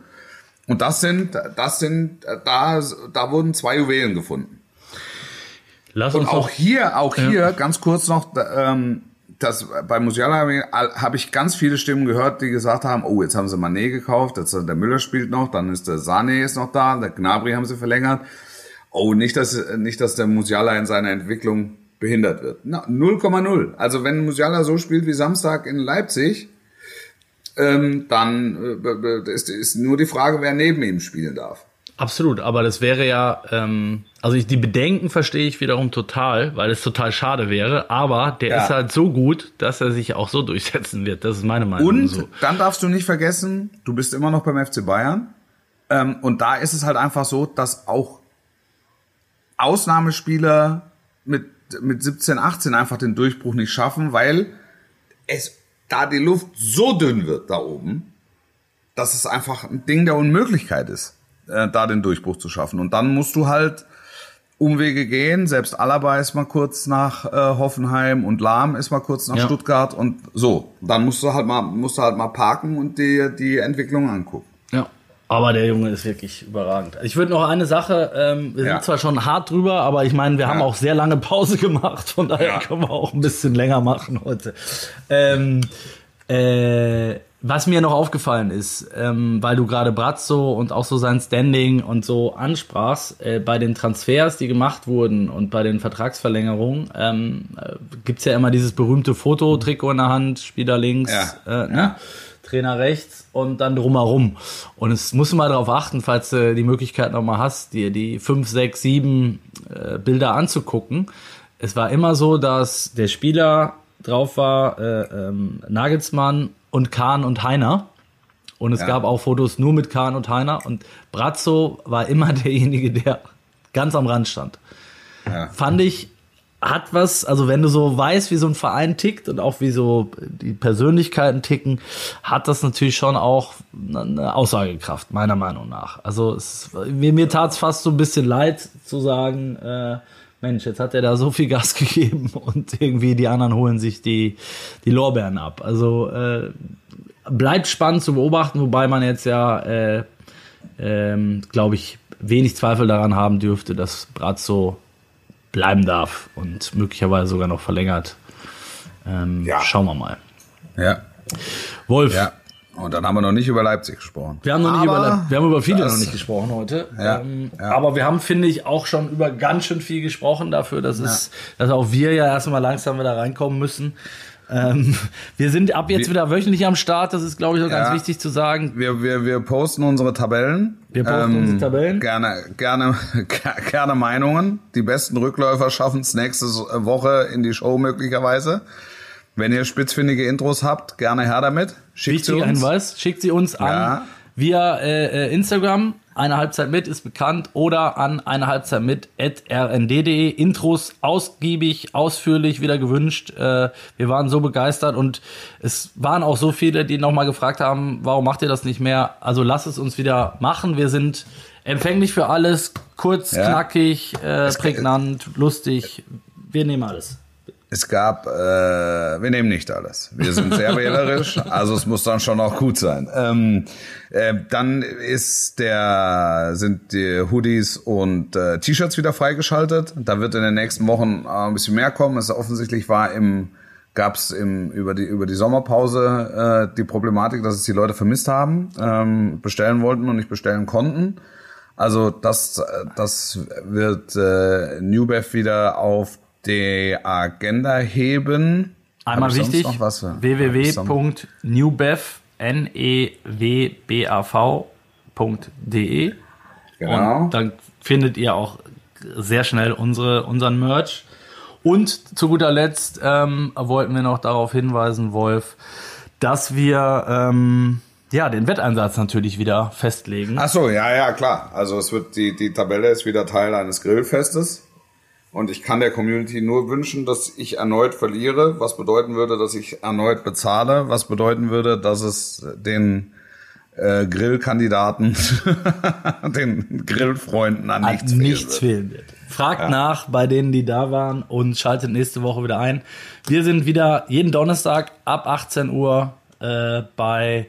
Und das sind, das sind, da, da wurden zwei Juwelen gefunden. Lass Und uns auch doch, hier, auch hier, ganz kurz noch, ähm, das, bei Musiala habe ich- habe ich ganz viele Stimmen gehört, die gesagt haben, oh, jetzt haben sie Mané gekauft, jetzt, der Müller spielt noch, dann ist der Sané ist noch da, der Gnabry haben sie verlängert. Oh, nicht, dass, nicht, dass der Musiala in seiner Entwicklung behindert wird. Na, 0,0. Also wenn Musiala so spielt wie Samstag in Leipzig, ähm, dann äh, ist, ist nur die Frage, wer neben ihm spielen darf. Absolut, aber das wäre ja, ähm, also ich, die Bedenken verstehe ich wiederum total, weil es total schade wäre, aber der Ja. ist halt so gut, dass er sich auch so durchsetzen wird. Das ist meine Meinung. Und so. dann darfst du nicht vergessen, du bist immer noch beim FC Bayern. Ähm, und da ist es halt einfach so, dass auch Ausnahmespieler mit, mit 17, 18 einfach den Durchbruch nicht schaffen, weil es da die Luft so dünn wird da oben, dass es einfach ein Ding der Unmöglichkeit ist, äh, da den Durchbruch zu schaffen. Und dann musst du halt Umwege gehen. Selbst Alaba ist mal kurz nach äh, Hoffenheim und Lahm ist mal kurz nach Ja. Stuttgart und so. Dann musst du halt mal, musst du halt mal parken und dir die Entwicklung angucken. Ja. Aber der Junge ist wirklich überragend. Ich würde noch eine Sache, ähm, wir Ja. sind zwar schon hart drüber, aber ich meine, wir haben Ja. auch sehr lange Pause gemacht, von daher können wir auch ein bisschen länger machen heute. Ähm, äh, was mir noch aufgefallen ist, ähm, weil du gerade Brazzo und auch so sein Standing und so ansprachst, äh, bei den Transfers, die gemacht wurden und bei den Vertragsverlängerungen, ähm, äh, gibt's ja immer dieses berühmte Foto, Trikot in der Hand, Spieler links, Ja. äh, ne? Trainer rechts und dann drumherum. Und es musst du mal darauf achten, falls du die Möglichkeit nochmal hast, dir die fünf, sechs, sieben äh, Bilder anzugucken. Es war immer so, dass der Spieler drauf war, äh, ähm, Nagelsmann und Kahn und Heiner. Und es Ja. gab auch Fotos nur mit Kahn und Heiner. Und Brazzo war immer derjenige, der ganz am Rand stand. Ja. Fand ich, hat was, also wenn du so weißt, wie so ein Verein tickt und auch wie so die Persönlichkeiten ticken, hat das natürlich schon auch eine Aussagekraft, meiner Meinung nach. Also es, mir, mir tat es fast so ein bisschen leid zu sagen, äh, Mensch, jetzt hat er da so viel Gas gegeben und irgendwie die anderen holen sich die, die Lorbeeren ab. Also äh, bleibt spannend zu beobachten, wobei man jetzt ja, äh, ähm, glaube ich, wenig Zweifel daran haben dürfte, dass Brazzo bleiben darf und möglicherweise sogar noch verlängert. Ähm, Ja. Schauen wir mal. Ja, Wolf, ja. Und dann haben wir noch nicht über Leipzig gesprochen. wir haben noch nicht Aber über, wir haben über viele das- noch nicht gesprochen heute. Ja, ähm, ja. Aber wir haben, finde ich, auch schon über ganz schön viel gesprochen dafür, dass es, dass auch wir ja erstmal langsam wieder reinkommen müssen. Ähm, wir sind ab jetzt Wir- wieder wöchentlich am Start. Das ist, glaube ich, auch ganz Ja. wichtig zu sagen. Wir, wir, wir posten unsere Tabellen. Ähm, Wir posten unsere Tabellen. Gerne, gerne, gerne Meinungen. Die besten Rückläufer schaffen es nächste Woche in die Show möglicherweise. Wenn ihr spitzfindige Intros habt, gerne her damit. Schickt sie uns. Hinweis, schickt sie uns an Ja. via äh, äh, Instagram, eine Halbzeit mit ist bekannt, oder an eine Halbzeit mit at rnd.de. Intros ausgiebig, ausführlich wieder gewünscht. Äh, wir waren so begeistert und es waren auch so viele, die nochmal gefragt haben, warum macht ihr das nicht mehr? Also lasst es uns wieder machen. Wir sind empfänglich für alles, kurz, Ja. knackig, äh, prägnant, lustig. Wir nehmen alles. Es gab, äh, wir nehmen nicht alles. Wir sind sehr wählerisch, also es muss dann schon auch gut sein. Ähm, äh, dann ist der, sind die Hoodies und äh, T-Shirts wieder freigeschaltet. Da wird in den nächsten Wochen äh, ein bisschen mehr kommen. Es offensichtlich war im, gab es im, über die, über die Sommerpause äh, die Problematik, dass es die Leute vermisst haben, ähm, bestellen wollten und nicht bestellen konnten. Also das, das wird äh, Newbev wieder auf die Agenda heben. Einmal wichtig, noch was? Hab ich sonst- www.newbev, N-E-W-B-A-V.de. Genau. Und dann findet ihr auch sehr schnell unsere, unseren Merch. Und zu guter Letzt ähm, wollten wir noch darauf hinweisen, Wolf, dass wir ähm, ja den Wetteinsatz natürlich wieder festlegen. Ach so, ja, ja, klar. Also es wird die, die Tabelle ist wieder Teil eines Grillfestes. Und ich kann der Community nur wünschen, dass ich erneut verliere, was bedeuten würde, dass ich erneut bezahle, was bedeuten würde, dass es den äh, Grillkandidaten, den Grillfreunden an nichts, nichts fehlen wird. Fragt ja. nach bei denen, die da waren und schaltet nächste Woche wieder ein. Wir sind wieder jeden Donnerstag ab 18 Uhr äh, bei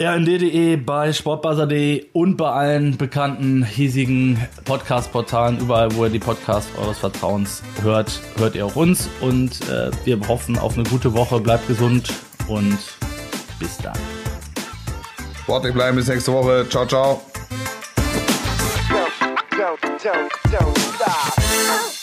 rnd.de, bei sportbuzzer.de und bei allen bekannten hiesigen Podcast-Portalen, überall, wo ihr die Podcasts eures Vertrauens hört, hört ihr auch uns. Und äh, wir hoffen auf eine gute Woche. Bleibt gesund und bis dann. Sportlich bleiben bis nächste Woche. Ciao, ciao. Don't, don't, don't.